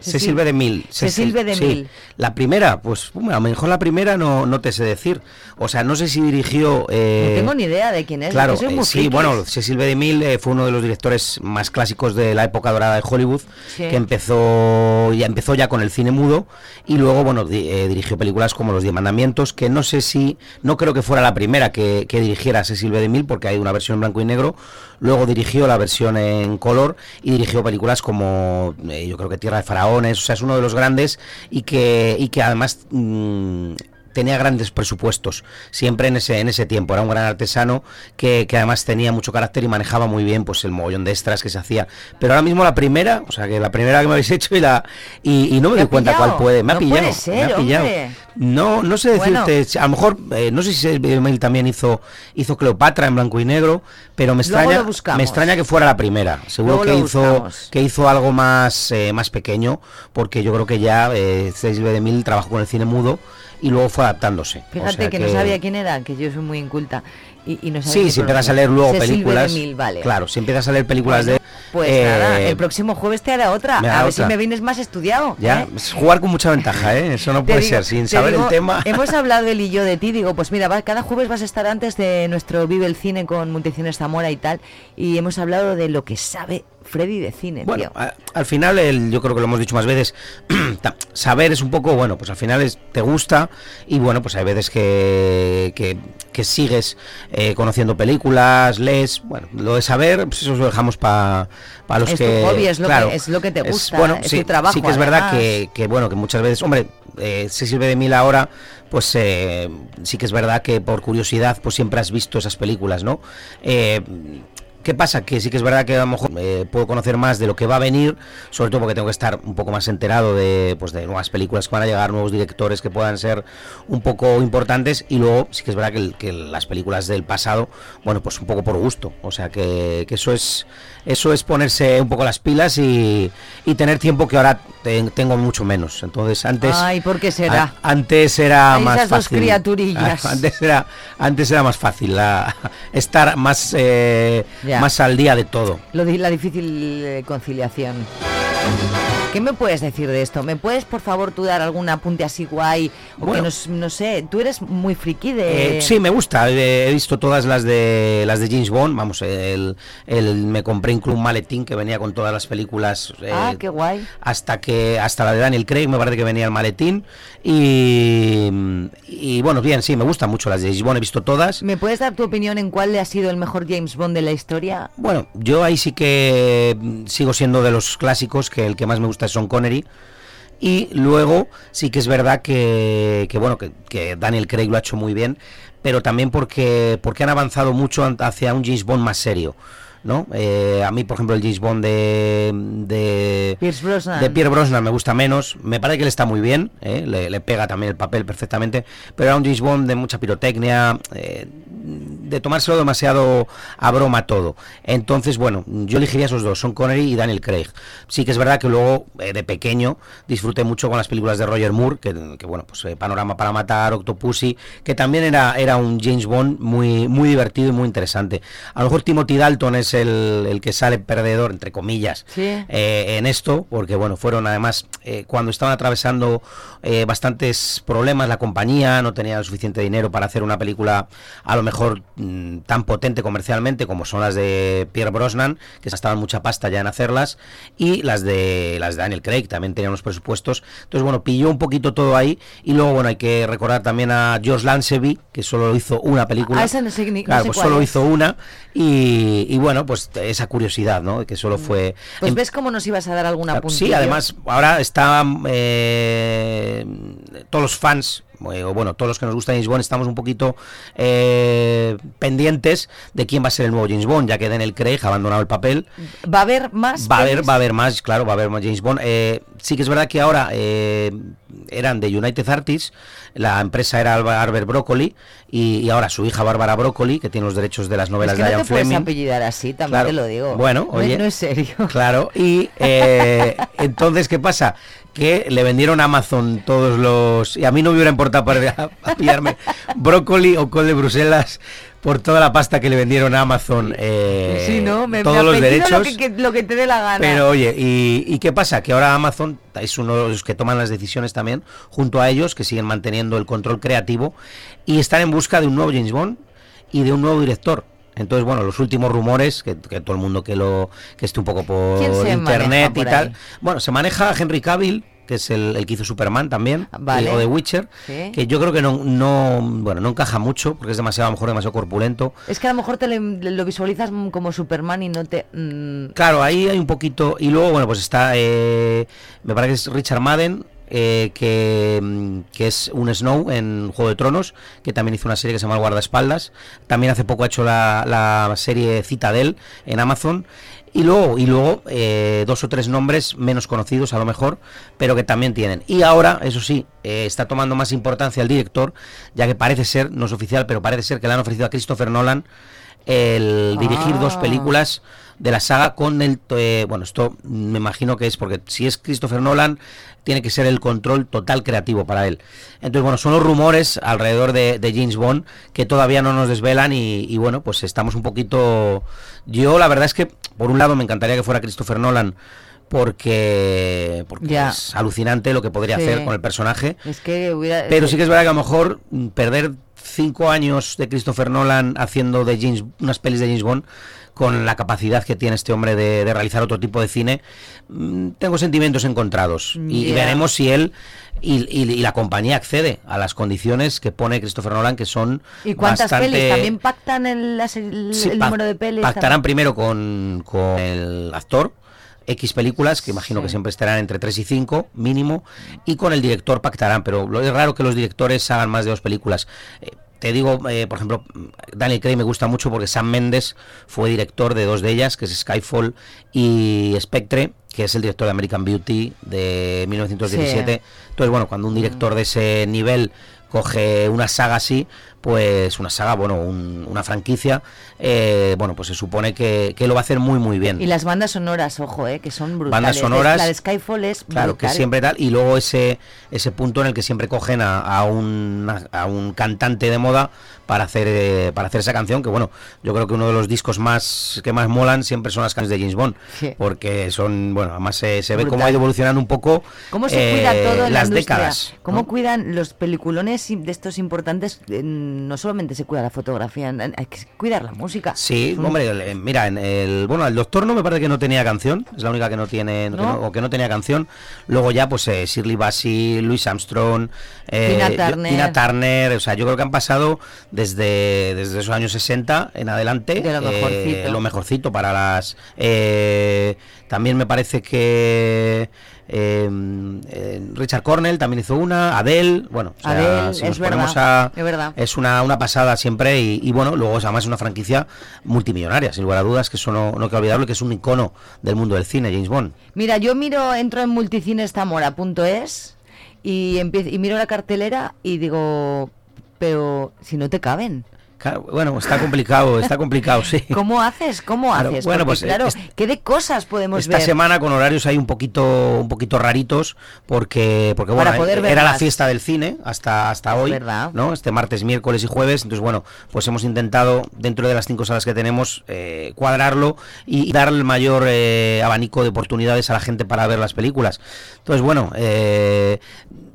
Cecil B. DeMille. Cecil B. sí. DeMille. La primera, pues a lo mejor la primera no, no te sé decir. O sea, no sé si dirigió... eh, no tengo ni idea de quién es. Claro, eh, sí, bueno, Cecil B. DeMille eh, fue uno de los directores más clásicos de la época dorada de Hollywood, Sí. que empezó ya empezó ya con el cine mudo y luego, bueno, di- dirigió películas como Los Diez Mandamientos, que no sé si, no creo que fuera la primera que, que dirigiera Cecil B. DeMille, porque hay una versión en blanco y negro. Luego dirigió la versión en color y dirigió películas como, yo creo que Tierra de O sea, es uno de los grandes y que, y que además mm, tenía grandes presupuestos, siempre en ese, en ese tiempo, era un gran artesano que, que además tenía mucho carácter y manejaba muy bien pues el mogollón de extras que se hacía. Pero ahora mismo la primera, o sea que la primera que me habéis hecho y la y, y no me ¿Te doy cuenta pillado? cuál puede, me ha No pillado, ser, me ha pillado. No, no sé Bueno. decirte, a lo mejor, eh, no sé si Emil también hizo, hizo Cleopatra en blanco y negro, pero me extraña, me extraña que fuera la primera. Seguro Luego que hizo, buscamos. que hizo algo más, eh, más pequeño, porque yo creo que ya eh, Cecil B. DeMille trabajó con el cine mudo y luego fue adaptándose. O Fíjate sea que, no sabía quién era, que yo soy muy inculta. Y, y no sabía Sí, si empiezas a leer luego películas. Vale. Claro, si empiezas a leer películas Bueno, de. Pues eh, nada, el próximo jueves te hará otra. A ver si me vienes más estudiado. Ya, ¿eh? es jugar con mucha ventaja, ¿eh? Eso no puede digo- ser, sin saber digo, el tema. Hemos hablado él y yo de ti, digo, pues mira, va- cada jueves vas a estar antes de nuestro Vive el Cine con Multicines Zamora y tal, y hemos hablado de lo que sabe Freddy de cine, Bueno, tío. a- al final, el, yo creo que lo hemos dicho más veces, saber es un poco, bueno, pues al final es, te gusta y bueno, pues hay veces que, que, que sigues eh, conociendo películas, lees, bueno, lo de saber, pues eso lo dejamos para los Es tu que... hobby, es lo que- claro, es lo que te gusta, bueno, es sí, tu trabajo, Sí que es verdad que, que, bueno, que muchas veces, hombre, eh, Cecil B. DeMille ahora, pues eh, sí que es verdad que por curiosidad, pues siempre has visto esas películas, ¿no? Eh, ¿Qué pasa? Que sí que es verdad que a lo mejor eh, puedo conocer más de lo que va a venir, sobre todo porque tengo que estar un poco más enterado de, pues, de nuevas películas que van a llegar, nuevos directores que puedan ser un poco importantes y luego sí que es verdad que, el- que las películas del pasado, bueno, pues un poco por gusto. O sea que, que eso es eso es ponerse un poco las pilas y, y tener tiempo que ahora te- tengo mucho menos. Entonces antes... Ay, ¿por qué será? a- antes era más esas dos fácil. criaturillas. Antes era, antes era más fácil la- estar más, eh, Ya. Más al día de todo. Lo la difícil eh, conciliación. ¿Qué me puedes decir de esto? ¿Me puedes, por favor, tú dar algún apunte así guay? O que nos, no sé, tú eres muy friki de... Eh, sí, me gusta. he visto todas las de las de James Bond. Vamos, el, el- me compré incluso un maletín que venía con todas las películas. eh, Ah, qué guay. hasta que hasta la de Daniel Craig me parece que venía el maletín y, y bueno bien sí me gustan mucho las de James Bond he visto todas ¿Me puedes dar tu opinión en cuál ha sido el mejor James Bond de la historia? bueno yo ahí sí que sigo siendo de los clásicos que el que más me gusta es Sean Connery. Y luego sí que es verdad que, bueno que, Daniel Craig lo ha hecho muy bien pero también porque porque han avanzado mucho hacia un James Bond más serio ¿no? Eh, a mí, por ejemplo, el James Bond de, de, Brosnan. de Pierre Brosnan me gusta menos. Me parece que él está muy bien, ¿eh? le, le pega también el papel perfectamente. Pero era un James Bond de mucha pirotecnia, eh, de tomárselo demasiado a broma todo. Entonces, bueno, yo elegiría esos dos, Sean Connery y Daniel Craig. Sí que es verdad que luego, eh, de pequeño, disfruté mucho con las películas de Roger Moore, que, que, bueno, pues Panorama para Matar, Octopussy, que también era, era un James Bond muy, muy divertido y muy interesante. A lo mejor Timothy Dalton es el, el que sale perdedor, entre comillas, Sí. eh, en esto, porque bueno, fueron además eh, cuando estaban atravesando eh, bastantes problemas la compañía, no tenía suficiente dinero para hacer una película a lo mejor mm, tan potente comercialmente como son las de Pierre Brosnan, que se estaban mucha pasta ya en hacerlas, y las de las de Daniel Craig también tenían unos presupuestos. Entonces, bueno, pilló un poquito todo ahí, y luego, bueno, hay que recordar también a George Lanceby, que solo hizo una película. Ah, esa no sé ni- no Claro, sé pues solo es. hizo una, y, y bueno, pues esa curiosidad, ¿no? Que solo fue... Pues en- ves cómo nos ibas a dar alguna Ah, puntilla. Sí, además ahora están eh, todos los fans, bueno, todos los que nos gusta James Bond, estamos un poquito eh, pendientes de quién va a ser el nuevo James Bond, ya que Daniel Craig ha abandonado el papel. ¿Va a haber más? Va a haber, va a haber más, claro, va a haber más James Bond. Eh, sí que es verdad que ahora eh, eran de United Artists, la empresa era Arbor Broccoli, y, y ahora su hija Bárbara Broccoli, que tiene los derechos de las novelas Es que de Ian Fleming. apellidar así, también Claro. te lo digo. Bueno, oye. No es serio. Claro, y eh, entonces, ¿qué pasa? Que le vendieron a Amazon todos los... Y a mí no me hubiera importado para a- a pillarme brócoli o col de Bruselas por toda la pasta que le vendieron a Amazon. eh, sí, ¿no? Me, todos me los derechos. Lo que, que- lo que te dé la gana. Pero oye, ¿y, y qué pasa? Que ahora Amazon es uno de los que toman las decisiones también, junto a ellos, que siguen manteniendo el control creativo, y están en busca de un nuevo James Bond y de un nuevo director. Entonces, bueno, los últimos rumores, que, que todo el mundo que lo que esté un poco por ¿Quién se internet y tal. ahí? Bueno, se maneja Henry Cavill, que es el, el que hizo Superman también, Vale. o The Witcher, Sí. que yo creo que no, no, bueno, no encaja mucho, porque es demasiado, a lo mejor demasiado corpulento. Es que a lo mejor te le- lo visualizas como Superman y no te... mm, Claro, ahí hay un poquito. Y luego, bueno, pues está. eh, me parece que es Richard Madden. Eh, que, mm, que es un Snow en Juego de Tronos, que también hizo una serie que se llama El Guardaespaldas. También hace poco ha hecho la, la serie Citadel en Amazon. Y luego, y luego eh, dos o tres nombres menos conocidos a lo mejor, pero que también tienen. Y ahora, eso sí, eh, está tomando más importancia el director, ya que parece ser, no es oficial, pero parece ser que le han ofrecido a Christopher Nolan el dirigir dos Ah. películas de la saga con el eh, bueno esto me imagino que es porque si es Christopher Nolan tiene que ser el control total creativo para él entonces bueno son los rumores alrededor de, de James Bond que todavía no nos desvelan y, y, bueno pues estamos un poquito yo la verdad es que por un lado me encantaría que fuera Christopher Nolan porque porque Ya. es alucinante lo que podría Sí. hacer con el personaje Es que hubiera... pero sí que es verdad que a lo mejor mm, perder cinco años de Christopher Nolan haciendo de James unas pelis de James Bond con la capacidad que tiene este hombre de, de realizar otro tipo de cine, mm, tengo sentimientos encontrados. Y, veremos si él y, y- y la compañía accede a las condiciones que pone Christopher Nolan, que son ¿Y cuántas bastante... pelis? ¿También pactan el, el, Sí, el número de pelis? Pactarán primero con, con el actor. X películas, que imagino Sí. que siempre estarán entre 3 y 5 mínimo, y con el director pactarán, pero lo es raro que los directores hagan más de dos películas. Eh, te digo, eh, por ejemplo, Daniel Craig me gusta mucho porque Sam Mendes fue director de dos de ellas, que es Skyfall y Spectre, que es el director de American Beauty de 1917. Entonces, bueno, cuando un director de ese nivel coge una saga así, pues una saga, bueno, un- una franquicia, eh, bueno, pues se supone que, que lo va a hacer muy, muy bien. Y las bandas sonoras, ojo, eh, que son brutales. Bandas sonoras. La de Skyfall es Claro, que siempre tal. Y luego ese, ese punto en el que siempre cogen a, a un, a un cantante de moda para hacer eh, para hacer esa canción, que bueno, yo creo que uno de los discos más que más molan siempre son las canciones de James Bond. Sí. Porque son, bueno, además se, se ve cómo ha ido evolucionando un poco ¿Cómo se eh, cuida todo en la las décadas. ¿Cómo ¿no? cuidan los peliculones de estos importantes? Eh, No solamente se cuida la fotografía, hay que cuidar la música. Sí, un- hombre, eh, mira, en el bueno, el Doctor no me parece que no tenía canción, es la única que no tiene que ¿No? no- o que no tenía canción. Luego ya pues eh, Shirley Bassey, Louis Armstrong, eh, Tina Turner. Tina Turner, o sea, yo creo que han pasado desde desde esos años 60 en adelante De lo eh, mejorcito. lo mejorcito para las eh, también me parece que eh, eh, Richard Cornell también hizo una, Adele, bueno, o sea, Adele, si es nos ponemos verdad, a- es verdad. es una, una pasada siempre y, y bueno, luego además es una franquicia multimillonaria, sin lugar a dudas, que eso no, no hay que olvidarlo, que es un icono del mundo del cine, James Bond. Mira, yo miro, entro en multicinestamora.es y, empie- y miro la cartelera y digo, pero si no te caben. Claro, bueno, está complicado, está complicado, sí. ¿Cómo haces? ¿Cómo Claro, haces? bueno, Porque, pues, claro, es- ¿qué de cosas podemos Esta ver? semana con horarios hay un poquito un poquito raritos porque porque Para bueno, poder era la fiesta del cine hasta hasta hoy, verdad. ¿no? Este martes, miércoles y jueves, entonces bueno, pues hemos intentado dentro de las cinco salas que tenemos eh, cuadrarlo y, dar el mayor eh, abanico de oportunidades a la gente para ver las películas. Entonces bueno, eh,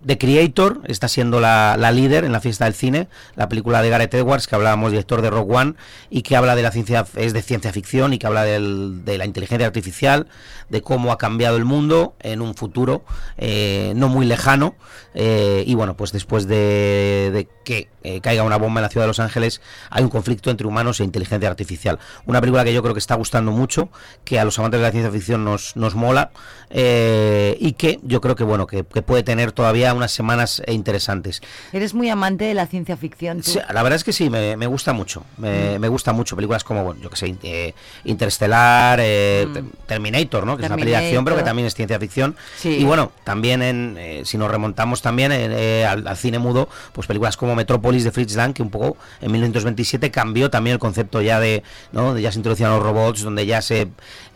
The Creator está siendo la, la líder en la fiesta del cine, la película de Gareth Edwards, que hablábamos, director de Rogue One, y que habla de la ciencia, es de ciencia ficción y que habla del- de la inteligencia artificial, de cómo ha cambiado el mundo en un futuro eh, no muy lejano. eh, y bueno, pues después de, que eh, caiga una bomba en la ciudad de Los Ángeles, hay un conflicto entre humanos e inteligencia artificial. Una película que yo creo que está gustando mucho, que a los amantes de la ciencia ficción nos, nos mola, eh, y que yo creo que bueno, que puede tener todavía unas semanas eh, interesantes. Eres muy amante de la ciencia ficción. tú. Sí, la verdad es que sí, me, me gusta mucho. Me, me gusta mucho. Películas como, bueno, yo que sé, eh, Interstellar, eh, Te- Terminator, ¿no? Que es una peli de acción, pero que también es ciencia ficción. Sí. Y bueno, también en, eh, si nos remontamos también eh, al, al cine mudo, pues películas como Metrópolis de Fritz Lang, que un poco en 1927 cambió también el concepto ya de, ¿no? De ya se introducían los robots, donde ya se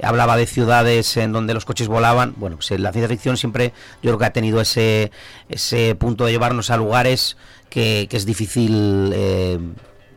hablaba de ciudades en donde los coches volaban. Bueno, pues la ciencia ficción siempre yo creo que ha tenido ese, ese punto de llevarnos a lugares que, que es difícil eh,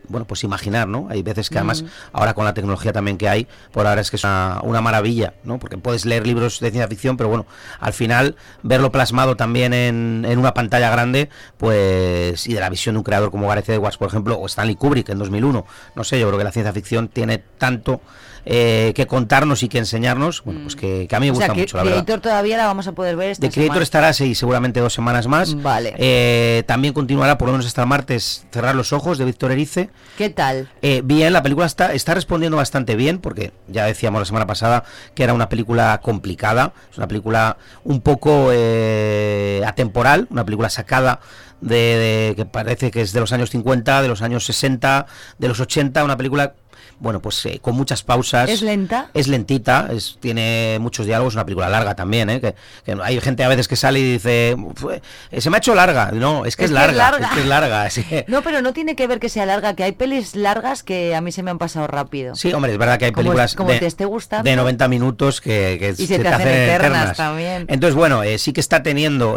bueno pues imaginar no hay veces que además ahora con la tecnología también que hay por ahora es que es una, una maravilla no porque puedes leer libros de ciencia ficción pero bueno al final verlo plasmado también en, en una pantalla grande pues y de la visión de un creador como Gareth Edwards por ejemplo o Stanley Kubrick en 2001 no sé yo creo que la ciencia ficción tiene tanto eh, que contarnos y que enseñarnos bueno pues que, que a mí me o gusta sea, que mucho la verdad Creator todavía la vamos a poder ver esta The Creator semana. estará sí, seguramente dos semanas más. Vale. Eh, también continuará por lo menos hasta el martes Cerrar los ojos de Víctor Erice. ¿Qué tal? Eh, bien, la película está, está respondiendo bastante bien, porque ya decíamos la semana pasada que era una película complicada, es una película un poco eh, atemporal, una película sacada de, de- que parece que es de los años 50, de los años 60, de los 80, una película bueno, pues eh, con muchas pausas. ¿Es lenta? Es lentita, es, tiene muchos diálogos, una película larga también, ¿eh? que, que hay gente a veces que sale y dice, "Fue- eh, se me ha hecho larga. No, es que es, larga, es que es larga. sí. No, pero no tiene que ver que sea larga, que hay pelis largas que a mí se me han pasado rápido. Sí, hombre, es verdad que hay películas como de, te esté gustando. de 90 minutos que, que Y se te hacen eternas también. Entonces, bueno, eh, sí que está teniendo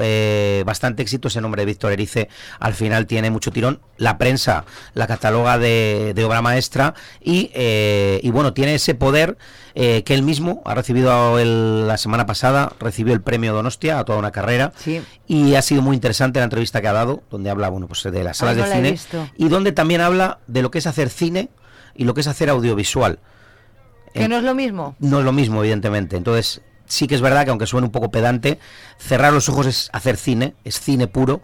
bastante éxito ese nombre de Víctor Erice. Al final tiene mucho tirón. La prensa la cataloga de, de obra maestra y, eh, y bueno, tiene ese poder eh, que él mismo ha recibido el- la semana pasada, recibió el premio Donostia a toda una carrera. Sí. Y ha sido muy interesante la entrevista que ha dado, donde habla bueno, pues, de las salas no de la cine visto. y donde también habla de lo que es hacer cine y lo que es hacer audiovisual. Que no es lo mismo. No es lo mismo, evidentemente. Entonces, sí que es verdad que aunque suene un poco pedante, cerrar los ojos es hacer cine, es cine puro,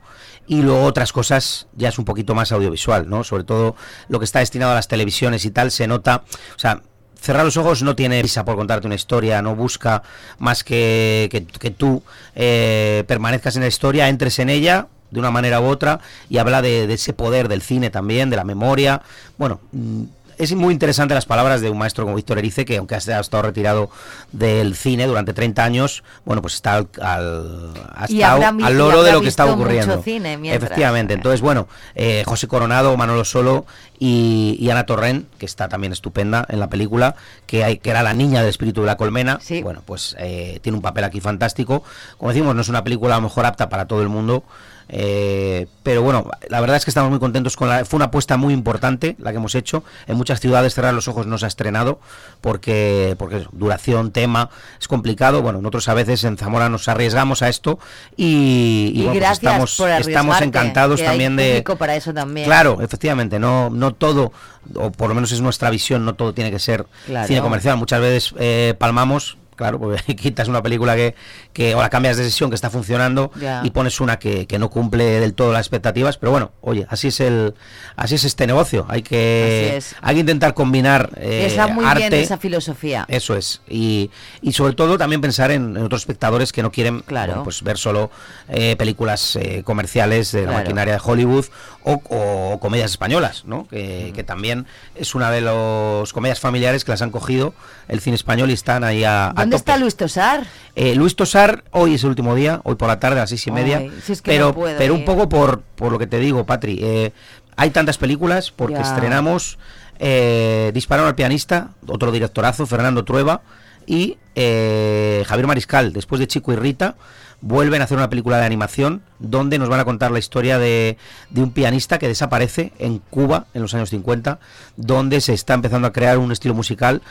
y luego otras cosas ya es un poquito más audiovisual, ¿no? Sobre todo lo que está destinado a las televisiones y tal, se nota, o sea, Cerrar los ojos no tiene prisa por contarte una historia, no busca más que que, que tú eh, permanezcas en la historia, entres en ella de una manera u otra y habla de, ese poder del cine también, de la memoria. Bueno, mm, es muy interesante las palabras de un maestro como Víctor Erice, que aunque ha estado retirado del cine durante 30 años, bueno, pues está al, al, ha estado al loro de lo que mucho ocurriendo. cine. Efectivamente. Entonces, bueno, eh, José Coronado, Manolo Solo y, y Ana Torrent, que está también estupenda en la película, que, hay, que era la niña del espíritu de la colmena, bueno, pues eh, tiene un papel aquí fantástico. Como decimos, no es una película a lo mejor apta para todo el mundo. Eh, pero bueno, la verdad es que estamos muy contentos con la. Fue una apuesta muy importante la que hemos hecho. En muchas ciudades cerrar los ojos no se ha estrenado porque, porque duración, tema, es complicado. Bueno, nosotros a veces en Zamora nos arriesgamos a esto y, y, Y bueno, pues estamos, por estamos arriesgarte, encantados que hay también de. para eso también. Claro, efectivamente, no, no todo, o por lo menos es nuestra visión, no todo tiene que ser Claro. cine comercial. Muchas veces eh, palmamos, claro, porque quitas una película que, que o la cambias de sesión que está funcionando y pones una que, que no cumple del todo las expectativas, pero bueno, oye, así es el, así es este negocio. Hay que, hay que intentar combinar eh, Está muy arte. bien esa filosofía. Eso es. Y, y sobre todo también pensar en, en otros espectadores que no quieren Claro. bueno, pues ver solo eh, películas eh, comerciales de la maquinaria de Hollywood o, o comedias españolas, ¿no? Que, que también es una de las comedias familiares que las han cogido el cine español y están ahí a, a ¿Dónde tope. está Luis Tosar? Eh, Luis Tosar, hoy es el último día, hoy por la tarde a las seis y media. Ay, si es que pero no puedo pero un poco por, por lo que te digo, Patri. eh, hay tantas películas porque Ya. estrenamos eh, Dispararon al pianista, otro directorazo, Fernando Trueba y eh, Javier Mariscal, después de Chico y Rita. Vuelven a hacer una película de animación donde nos van a contar la historia de, de un pianista que desaparece en Cuba en los años 50, donde se está empezando a crear un estilo musical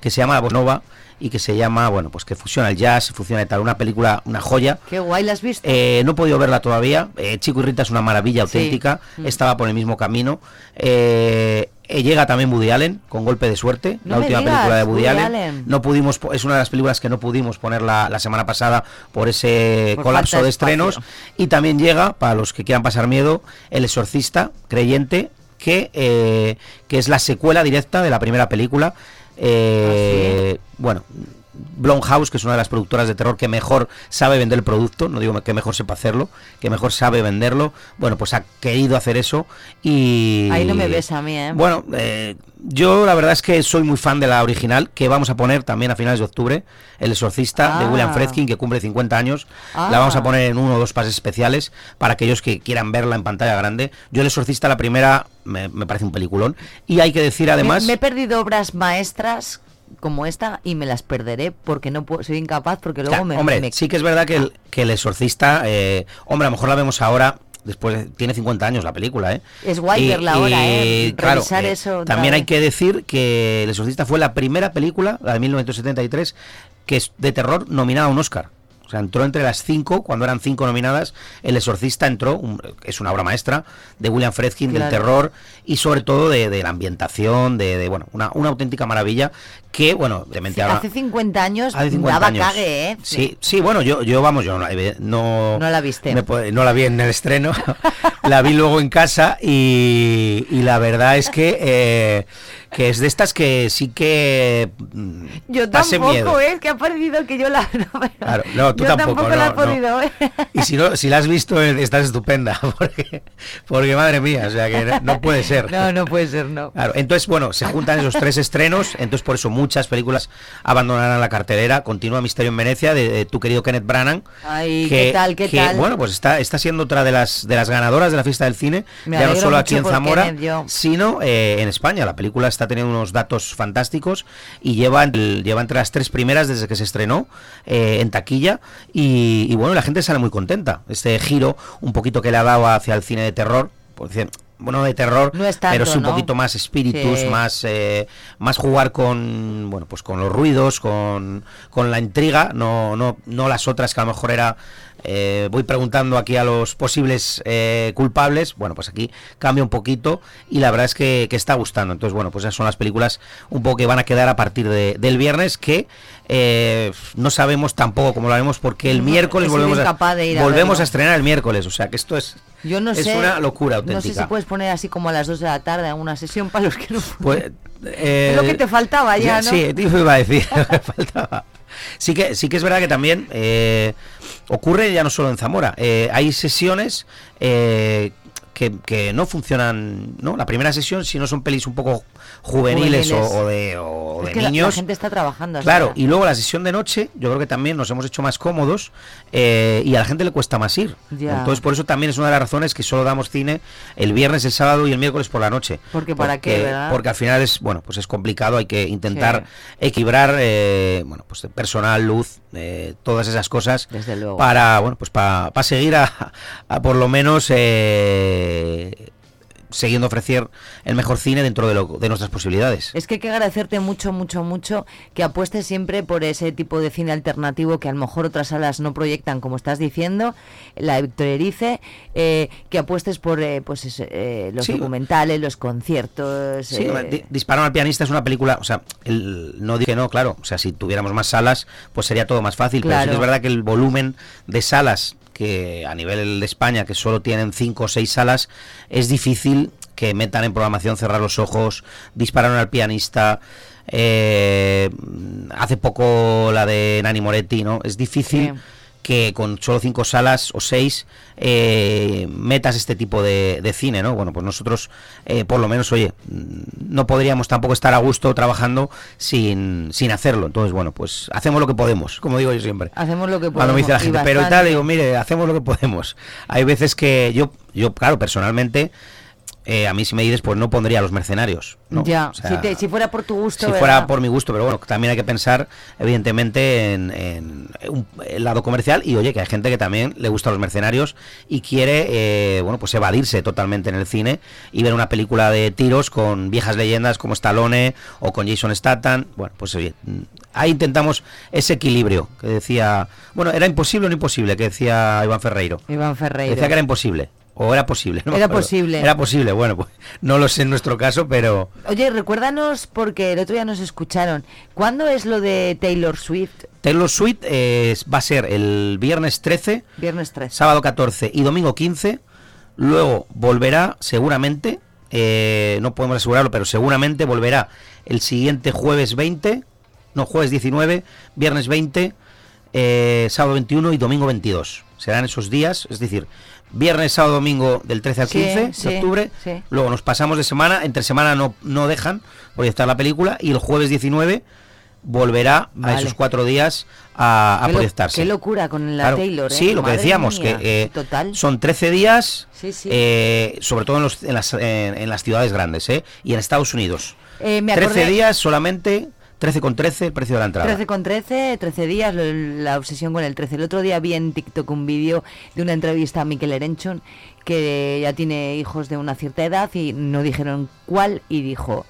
que se llama la bossa nova y que se llama, bueno, pues que fusiona el jazz, fusiona y tal, una película, una joya. Qué guay, ¿la has visto? Eh, no he podido verla todavía. Eh, Chico y Rita es una maravilla auténtica. Mm. Estaba por el mismo camino. Eh, eh, llega también Woody Allen con Golpe de Suerte, No la última digas, película de Woody, Woody Allen. Allen. No pudimos, es una de las películas que no pudimos poner la, la semana pasada por ese Por colapso de de estrenos. Y también llega, para los que quieran pasar miedo, El Exorcista, creyente, que, eh, que es la secuela directa de la primera película. Eh, Bueno, Blumhouse, que es una de las productoras de terror que mejor sabe vender el producto, no digo que mejor sepa hacerlo, que mejor sabe venderlo, bueno, pues ha querido hacer eso y... Ahí no me ves a mí, ¿eh? Bueno, eh, yo la verdad es que soy muy fan de la original, que vamos a poner también a finales de octubre, El Exorcista de Ah. William Friedkin, que cumple 50 años. Ah. La vamos a poner en uno o dos pases especiales para aquellos que quieran verla en pantalla grande. Yo El Exorcista, la primera, me, me parece un peliculón. Y hay que decir además... Me, me he perdido obras maestras como esta y me las perderé porque no puedo, soy incapaz porque luego Claro, me, hombre, me- sí que es verdad que el, que el exorcista, eh, hombre, a lo mejor la vemos ahora, después de- tiene 50 años la película, ¿eh? Es guay verla ahora, ¿eh? claro, Revisar eh, eso también hay vez. que decir que El exorcista fue la primera película, la de 1973, que es de terror nominada a un Oscar. O sea, entró entre las cinco, cuando eran cinco nominadas, El Exorcista entró, un- es una obra maestra de William Friedkin, del terror y sobre todo de, de la ambientación, de, de, bueno, una, una auténtica maravilla que, bueno, obviamente ahora- hace 50 años Hace 50 daba años. cague, ¿eh? Sí, sí, bueno, yo, yo vamos, yo no, no, No la viste. me no la vi en el estreno, la vi luego en casa y, y la verdad es que, eh, que es de estas que sí que mm, Yo tampoco, miedo. ¿eh? Que ha parecido que yo la... Claro, no, tú yo tampoco, la no, no. podido ver. Y si no, si la has visto, eh, estás estupenda, porque, porque madre mía, o sea que no, no puede ser. No, no puede ser, no. Claro, entonces, bueno, se juntan esos tres estrenos, entonces por eso muchas películas abandonarán la cartelera. Continúa Misterio en Venecia, de, de tu querido Kenneth Branagh. Ay, ¿qué tal, qué que, tal? Bueno, pues está, está siendo otra de las de las ganadoras de la fiesta del cine, Me ya no solo aquí en Zamora, Kenneth, sino eh, en España. La película está teniendo unos datos fantásticos y lleva, lleva entre las tres primeras desde que se estrenó eh, en taquilla. Y, y bueno, la gente sale muy contenta. Este giro un poquito que le ha dado hacia el cine de terror. por decir, bueno, de terror, No es tanto, pero sí un ¿no? poquito más espíritus, Sí. más eh, más jugar con bueno pues con los ruidos, con, con la intriga, no, no, no las otras que a lo mejor era eh, voy preguntando aquí a los posibles eh, culpables, bueno pues aquí cambia un poquito y la verdad es que, que está gustando, entonces bueno pues esas son las películas un poco que van a quedar a partir de- del viernes que eh, no sabemos tampoco cómo lo haremos porque el No, miércoles volvemos, incapaz de ir a, a volvemos verlo. a estrenar el miércoles, o sea que esto es, Yo no es sé. una locura No sé auténtica. si puedes poner así como a las 2 de la tarde alguna sesión para los que no Pues, Es lo que te faltaba ya, ¿no? Sí, te iba a decir, me faltaba. Sí que, sí que es verdad que también eh, ocurre ya no solo en Zamora. eh, hay sesiones eh, que, que no funcionan, ¿no? La primera sesión, si no son pelis un poco juveniles, o- Juveniles. O, de, o Es de que la- niños. La, gente está trabajando. Claro, y luego la sesión de noche, yo creo que también nos hemos hecho más cómodos eh, y a la gente le cuesta más ir. Ya. Entonces, por eso también es una de las razones que solo damos cine el viernes, el sábado y el miércoles por la noche. Porque para qué, ¿verdad? Porque al final es, bueno, pues es complicado, hay que intentar equilibrar, eh, bueno, pues personal, luz, eh, todas esas cosas Desde luego. para, bueno, pues para, para seguir a, a por lo menos eh, siguiendo ofrecer el mejor cine dentro de, lo- de nuestras posibilidades. Es que hay que agradecerte mucho, mucho, mucho que apuestes siempre por ese tipo de cine alternativo que a lo mejor otras salas no proyectan, como estás diciendo, la Víctor Erice, eh, que apuestes por eh, pues eh, los Sí. documentales, los conciertos. Sí, eh, Di- Disparar al pianista es una película, o sea, el- no dije no, claro, o sea, si tuviéramos más salas, pues sería todo más fácil, pero sí que es verdad que el volumen de salas que a nivel de España, que solo tienen cinco o seis salas, es difícil que metan en programación cerrar los ojos, dispararon al pianista, eh, hace poco la de Nani Moretti, ¿no? Es difícil. Que con solo cinco salas o seis eh, metas este tipo de, de cine, ¿no? Bueno, pues nosotros, eh, por lo menos, oye, no podríamos tampoco estar a gusto trabajando sin, sin hacerlo. Entonces, bueno, pues hacemos lo que podemos, como digo yo siempre. Hacemos lo que podemos. Cuando me dice la gente, pero y tal, digo, mire, hacemos lo que podemos. Hay veces que yo, yo claro, personalmente, eh, a mí si me dices, pues no pondría a los mercenarios. ¿no? Ya, O sea, si, te- si fuera por tu gusto. si ¿verdad? fuera por mi gusto, pero bueno, también hay que pensar, evidentemente, en, el lado comercial y oye, que hay gente que también le gusta los mercenarios y quiere, eh, bueno, pues evadirse totalmente en el cine y ver una película de tiros con viejas leyendas como Stallone o con Jason Statham. Bueno, pues oye, mm, ahí intentamos ese equilibrio que decía, bueno, era imposible o no imposible, que decía Iván Ferreiro. Iván Ferreiro. Decía que era imposible. O era posible. no Era posible. Era posible, bueno, pues no lo sé en nuestro caso, pero... Oye, recuérdanos, porque el otro día nos escucharon. ¿Cuándo es lo de Taylor Swift? Taylor Swift eh, va a ser el viernes 13, Viernes 3. sábado 14 y domingo 15. Luego volverá seguramente, eh, no podemos asegurarlo, pero seguramente volverá el siguiente jueves 20, no, jueves 19, viernes 20, eh, sábado 21 y domingo 22. Serán esos días, es decir, viernes, sábado, domingo del 13 al Sí, 15 sí, de octubre. sí. Luego nos pasamos de semana, entre semana no, no dejan proyectar la película y el jueves 19 volverá a esos cuatro días a, a Qué lo- proyectarse. qué locura con la Claro, Taylor, ¿eh? Sí, lo que decíamos, mía, que eh, total. son 13 días, Sí, sí. eh, sobre todo en, los- en las, en- en las ciudades grandes, ¿eh? y en Estados Unidos. Me 13 acordé- días solamente, 13 con 13 el precio de la entrada. 13 con 13, 13 días, la obsesión con el 13. El otro día vi en TikTok un vídeo de una entrevista a Mikel Erenchon, que ya tiene hijos de una cierta edad y no dijeron cuál, y dijo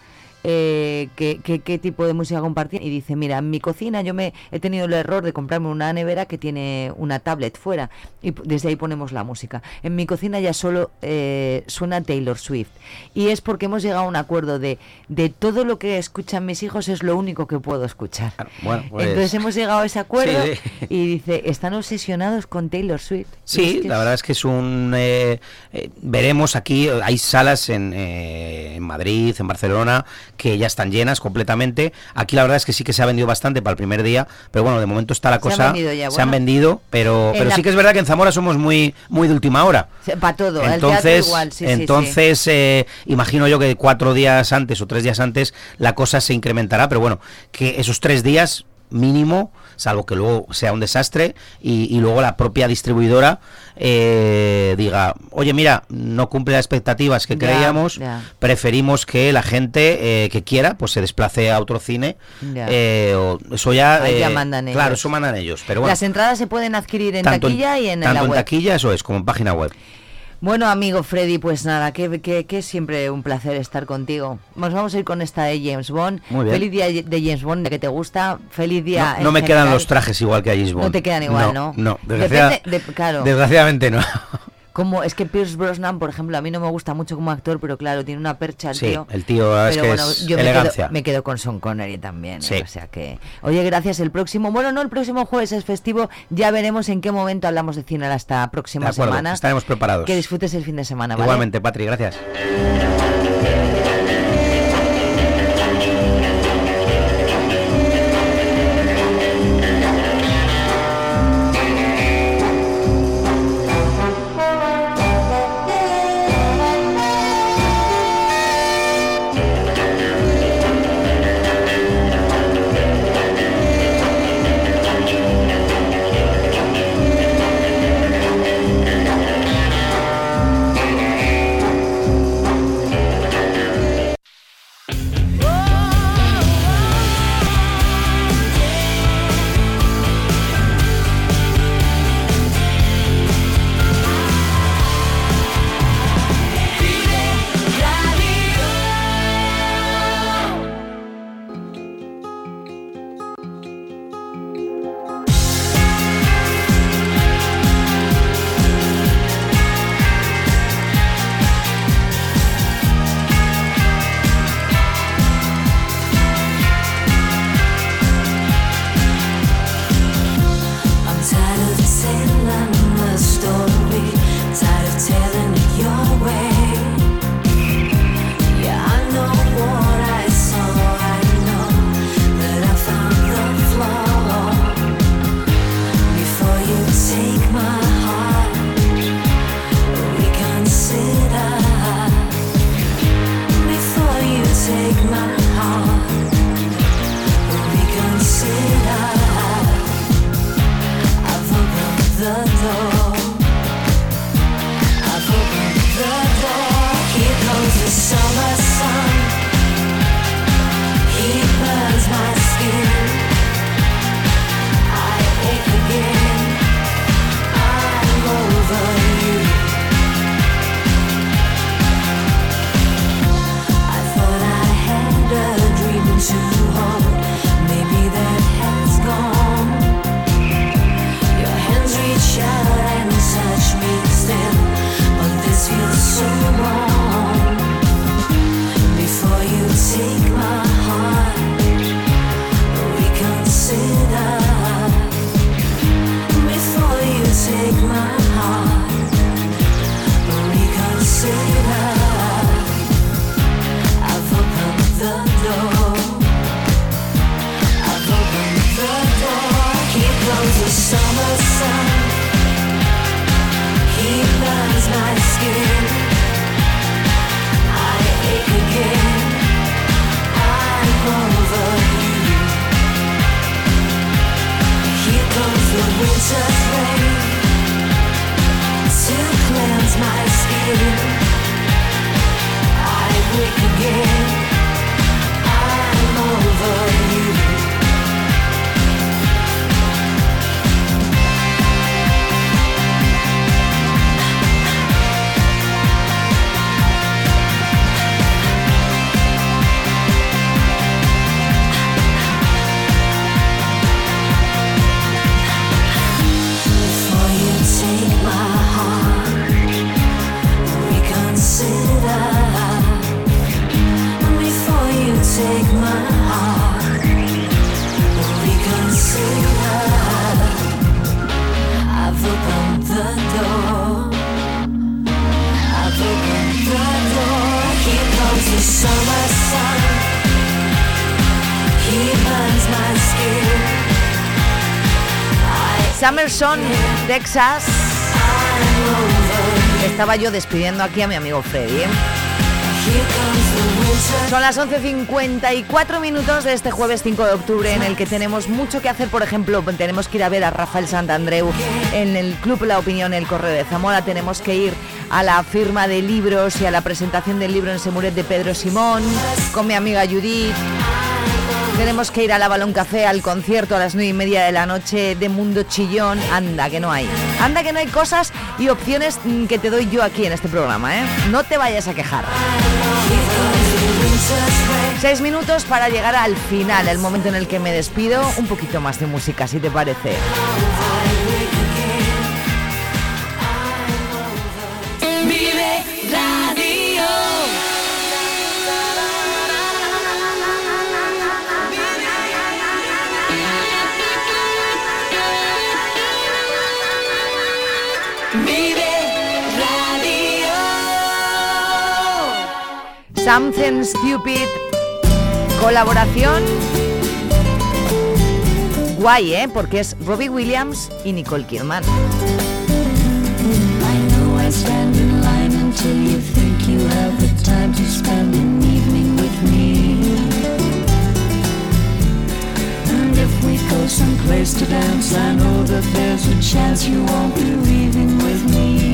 eh, qué, qué- qué tipo de música compartir. Y dice, mira, en mi cocina yo me he tenido el error de comprarme una nevera que tiene una tablet fuera, y desde ahí ponemos la música. En mi cocina ya solo eh, suena Taylor Swift. Y es porque hemos llegado a un acuerdo de, de todo lo que escuchan mis hijos es lo único que puedo escuchar. Bueno, pues- Entonces hemos llegado a ese acuerdo Sí, sí. y dice, están obsesionados con Taylor Swift. Sí, la es- verdad es que es un... eh, eh, veremos aquí, hay salas en, en Madrid, en Barcelona, que ya están llenas completamente. Aquí la verdad es que sí que se ha vendido bastante para el primer día, pero bueno, de momento está la Se han cosa... vendido ya, se han vendido, pero, En pero la- sí que es verdad que en Zamora somos muy, muy de última hora. Para todo, el Entonces, igual, sí, sí, sí. entonces eh, imagino yo que cuatro días antes o tres días antes la cosa se incrementará, pero bueno, que esos tres días mínimo, salvo que luego sea un desastre y, y luego la propia distribuidora eh, diga, oye mira, no cumple las expectativas que creíamos, preferimos que la gente eh, que quiera pues se desplace a otro cine, eh, o- eso ya, eh, mandan claro, ellos. eso mandan ellos, pero bueno, Las entradas se pueden adquirir en taquilla y en tanto la en web. taquilla eso es, como en página web. Bueno, amigo Freddy, pues nada, que, que, siempre un placer estar contigo. Nos vamos a ir con esta de James Bond. Muy bien. Feliz día de James Bond, que te gusta. Feliz día. No, me quedan los trajes igual que a James Bond. No te quedan igual, ¿no? No, Depende desgracia- de- claro. desgraciadamente no. Como es que Pierce Brosnan, por ejemplo, a mí no me gusta mucho como actor, pero claro, tiene una percha el Sí, tío. el tío es Pero que bueno, es yo me elegancia. quedo, me quedo con Sean Connery también. ¿eh? O sea que, oye, gracias. El próximo, bueno, no, el próximo jueves es festivo. Ya veremos en qué momento hablamos de cine hasta próxima De acuerdo, semana. estaremos preparados. Que disfrutes el fin de semana, ¿vale? Igualmente, Patri, gracias. Texas. Estaba yo despidiendo aquí a mi amigo Freddy. ¿eh? Son las 11.54 minutos de este jueves 5 de octubre en el que tenemos mucho que hacer. Por ejemplo, tenemos que ir a ver a Rafael Santandreu en el Club La Opinión, el Correo de Zamora. Tenemos que ir a la firma de libros y a la presentación del libro en Semuret de Pedro Simón con mi amiga Judith. Tenemos que ir a la Balón Café al concierto a las nueve y media de la noche de Mundo Chillón. Anda, que no hay. Anda, que no hay cosas y opciones mm, que te doy yo aquí en este programa, ¿eh? No te vayas a quejar. Seis minutos para llegar al final, el momento en el que me despido. Un poquito más de música, si te parece. Something Stupid. Colaboración. Guay, ¿eh? Porque es Robbie Williams y Nicole Kidman. Go someplace to dance, I know that there's a chance you won't be leaving with me.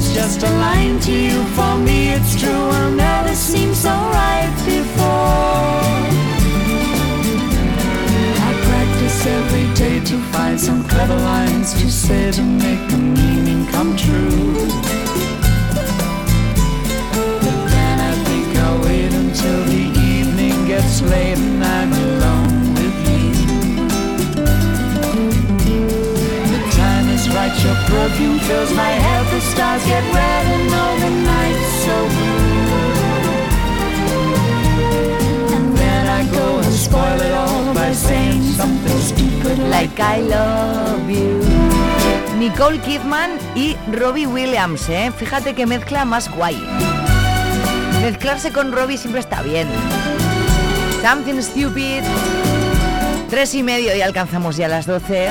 It's just a line to you, for me it's true, I'll never seem so right before. I practice every day to find some clever lines to say to make the meaning come true. But then I think I'll wait until the evening gets late and I'm alone something stupid Like I love you. Nicole Kidman y Robbie Williams, ¿eh? Fíjate que mezcla más guay. Mezclarse con Robbie siempre está bien. Something Stupid. Tres y medio y alcanzamos ya las 12.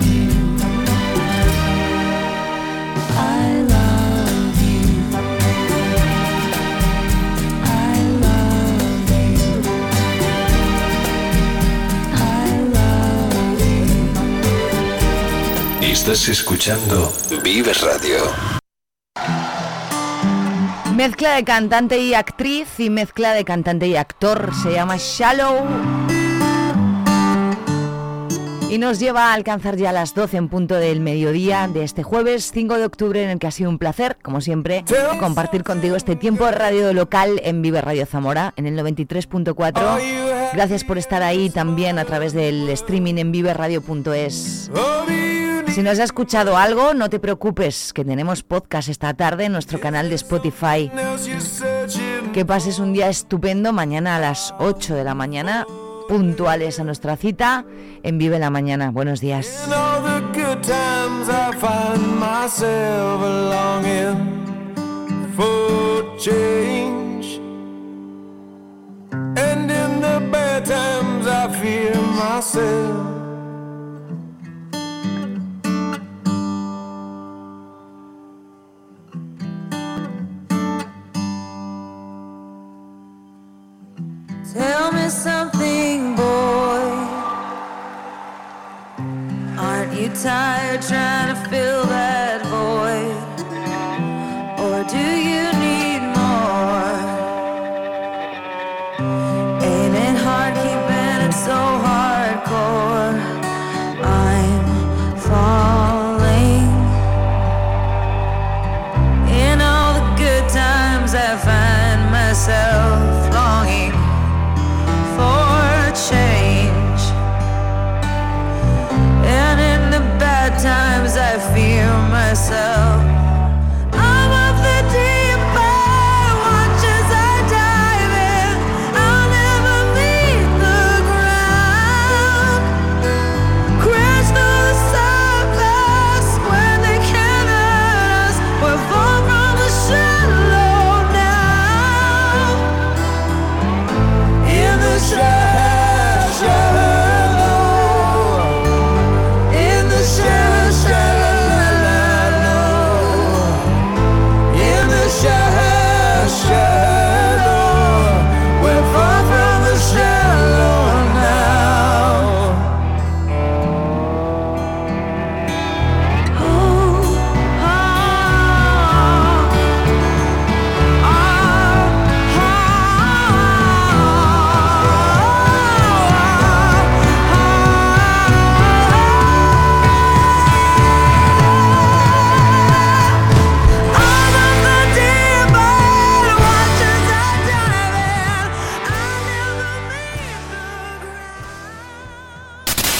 Estás escuchando Vive Radio. Mezcla de cantante y actriz y mezcla de cantante y actor. Se llama Shallow. Y nos lleva a alcanzar ya las 12 en punto del mediodía de este jueves 5 de octubre en el que ha sido un placer, como siempre, compartir contigo este tiempo de radio local en Vive Radio Zamora en el 93.4. Gracias por estar ahí también a través del streaming en viveradio.es. Si no has escuchado algo, no te preocupes, que tenemos podcast esta tarde en nuestro canal de Spotify. Que pases un día estupendo mañana a las 8 de la mañana puntuales a nuestra cita en Vive la Mañana. Buenos días. And in the bad times I fear myself. Something, boy. Aren't you tired trying to fill that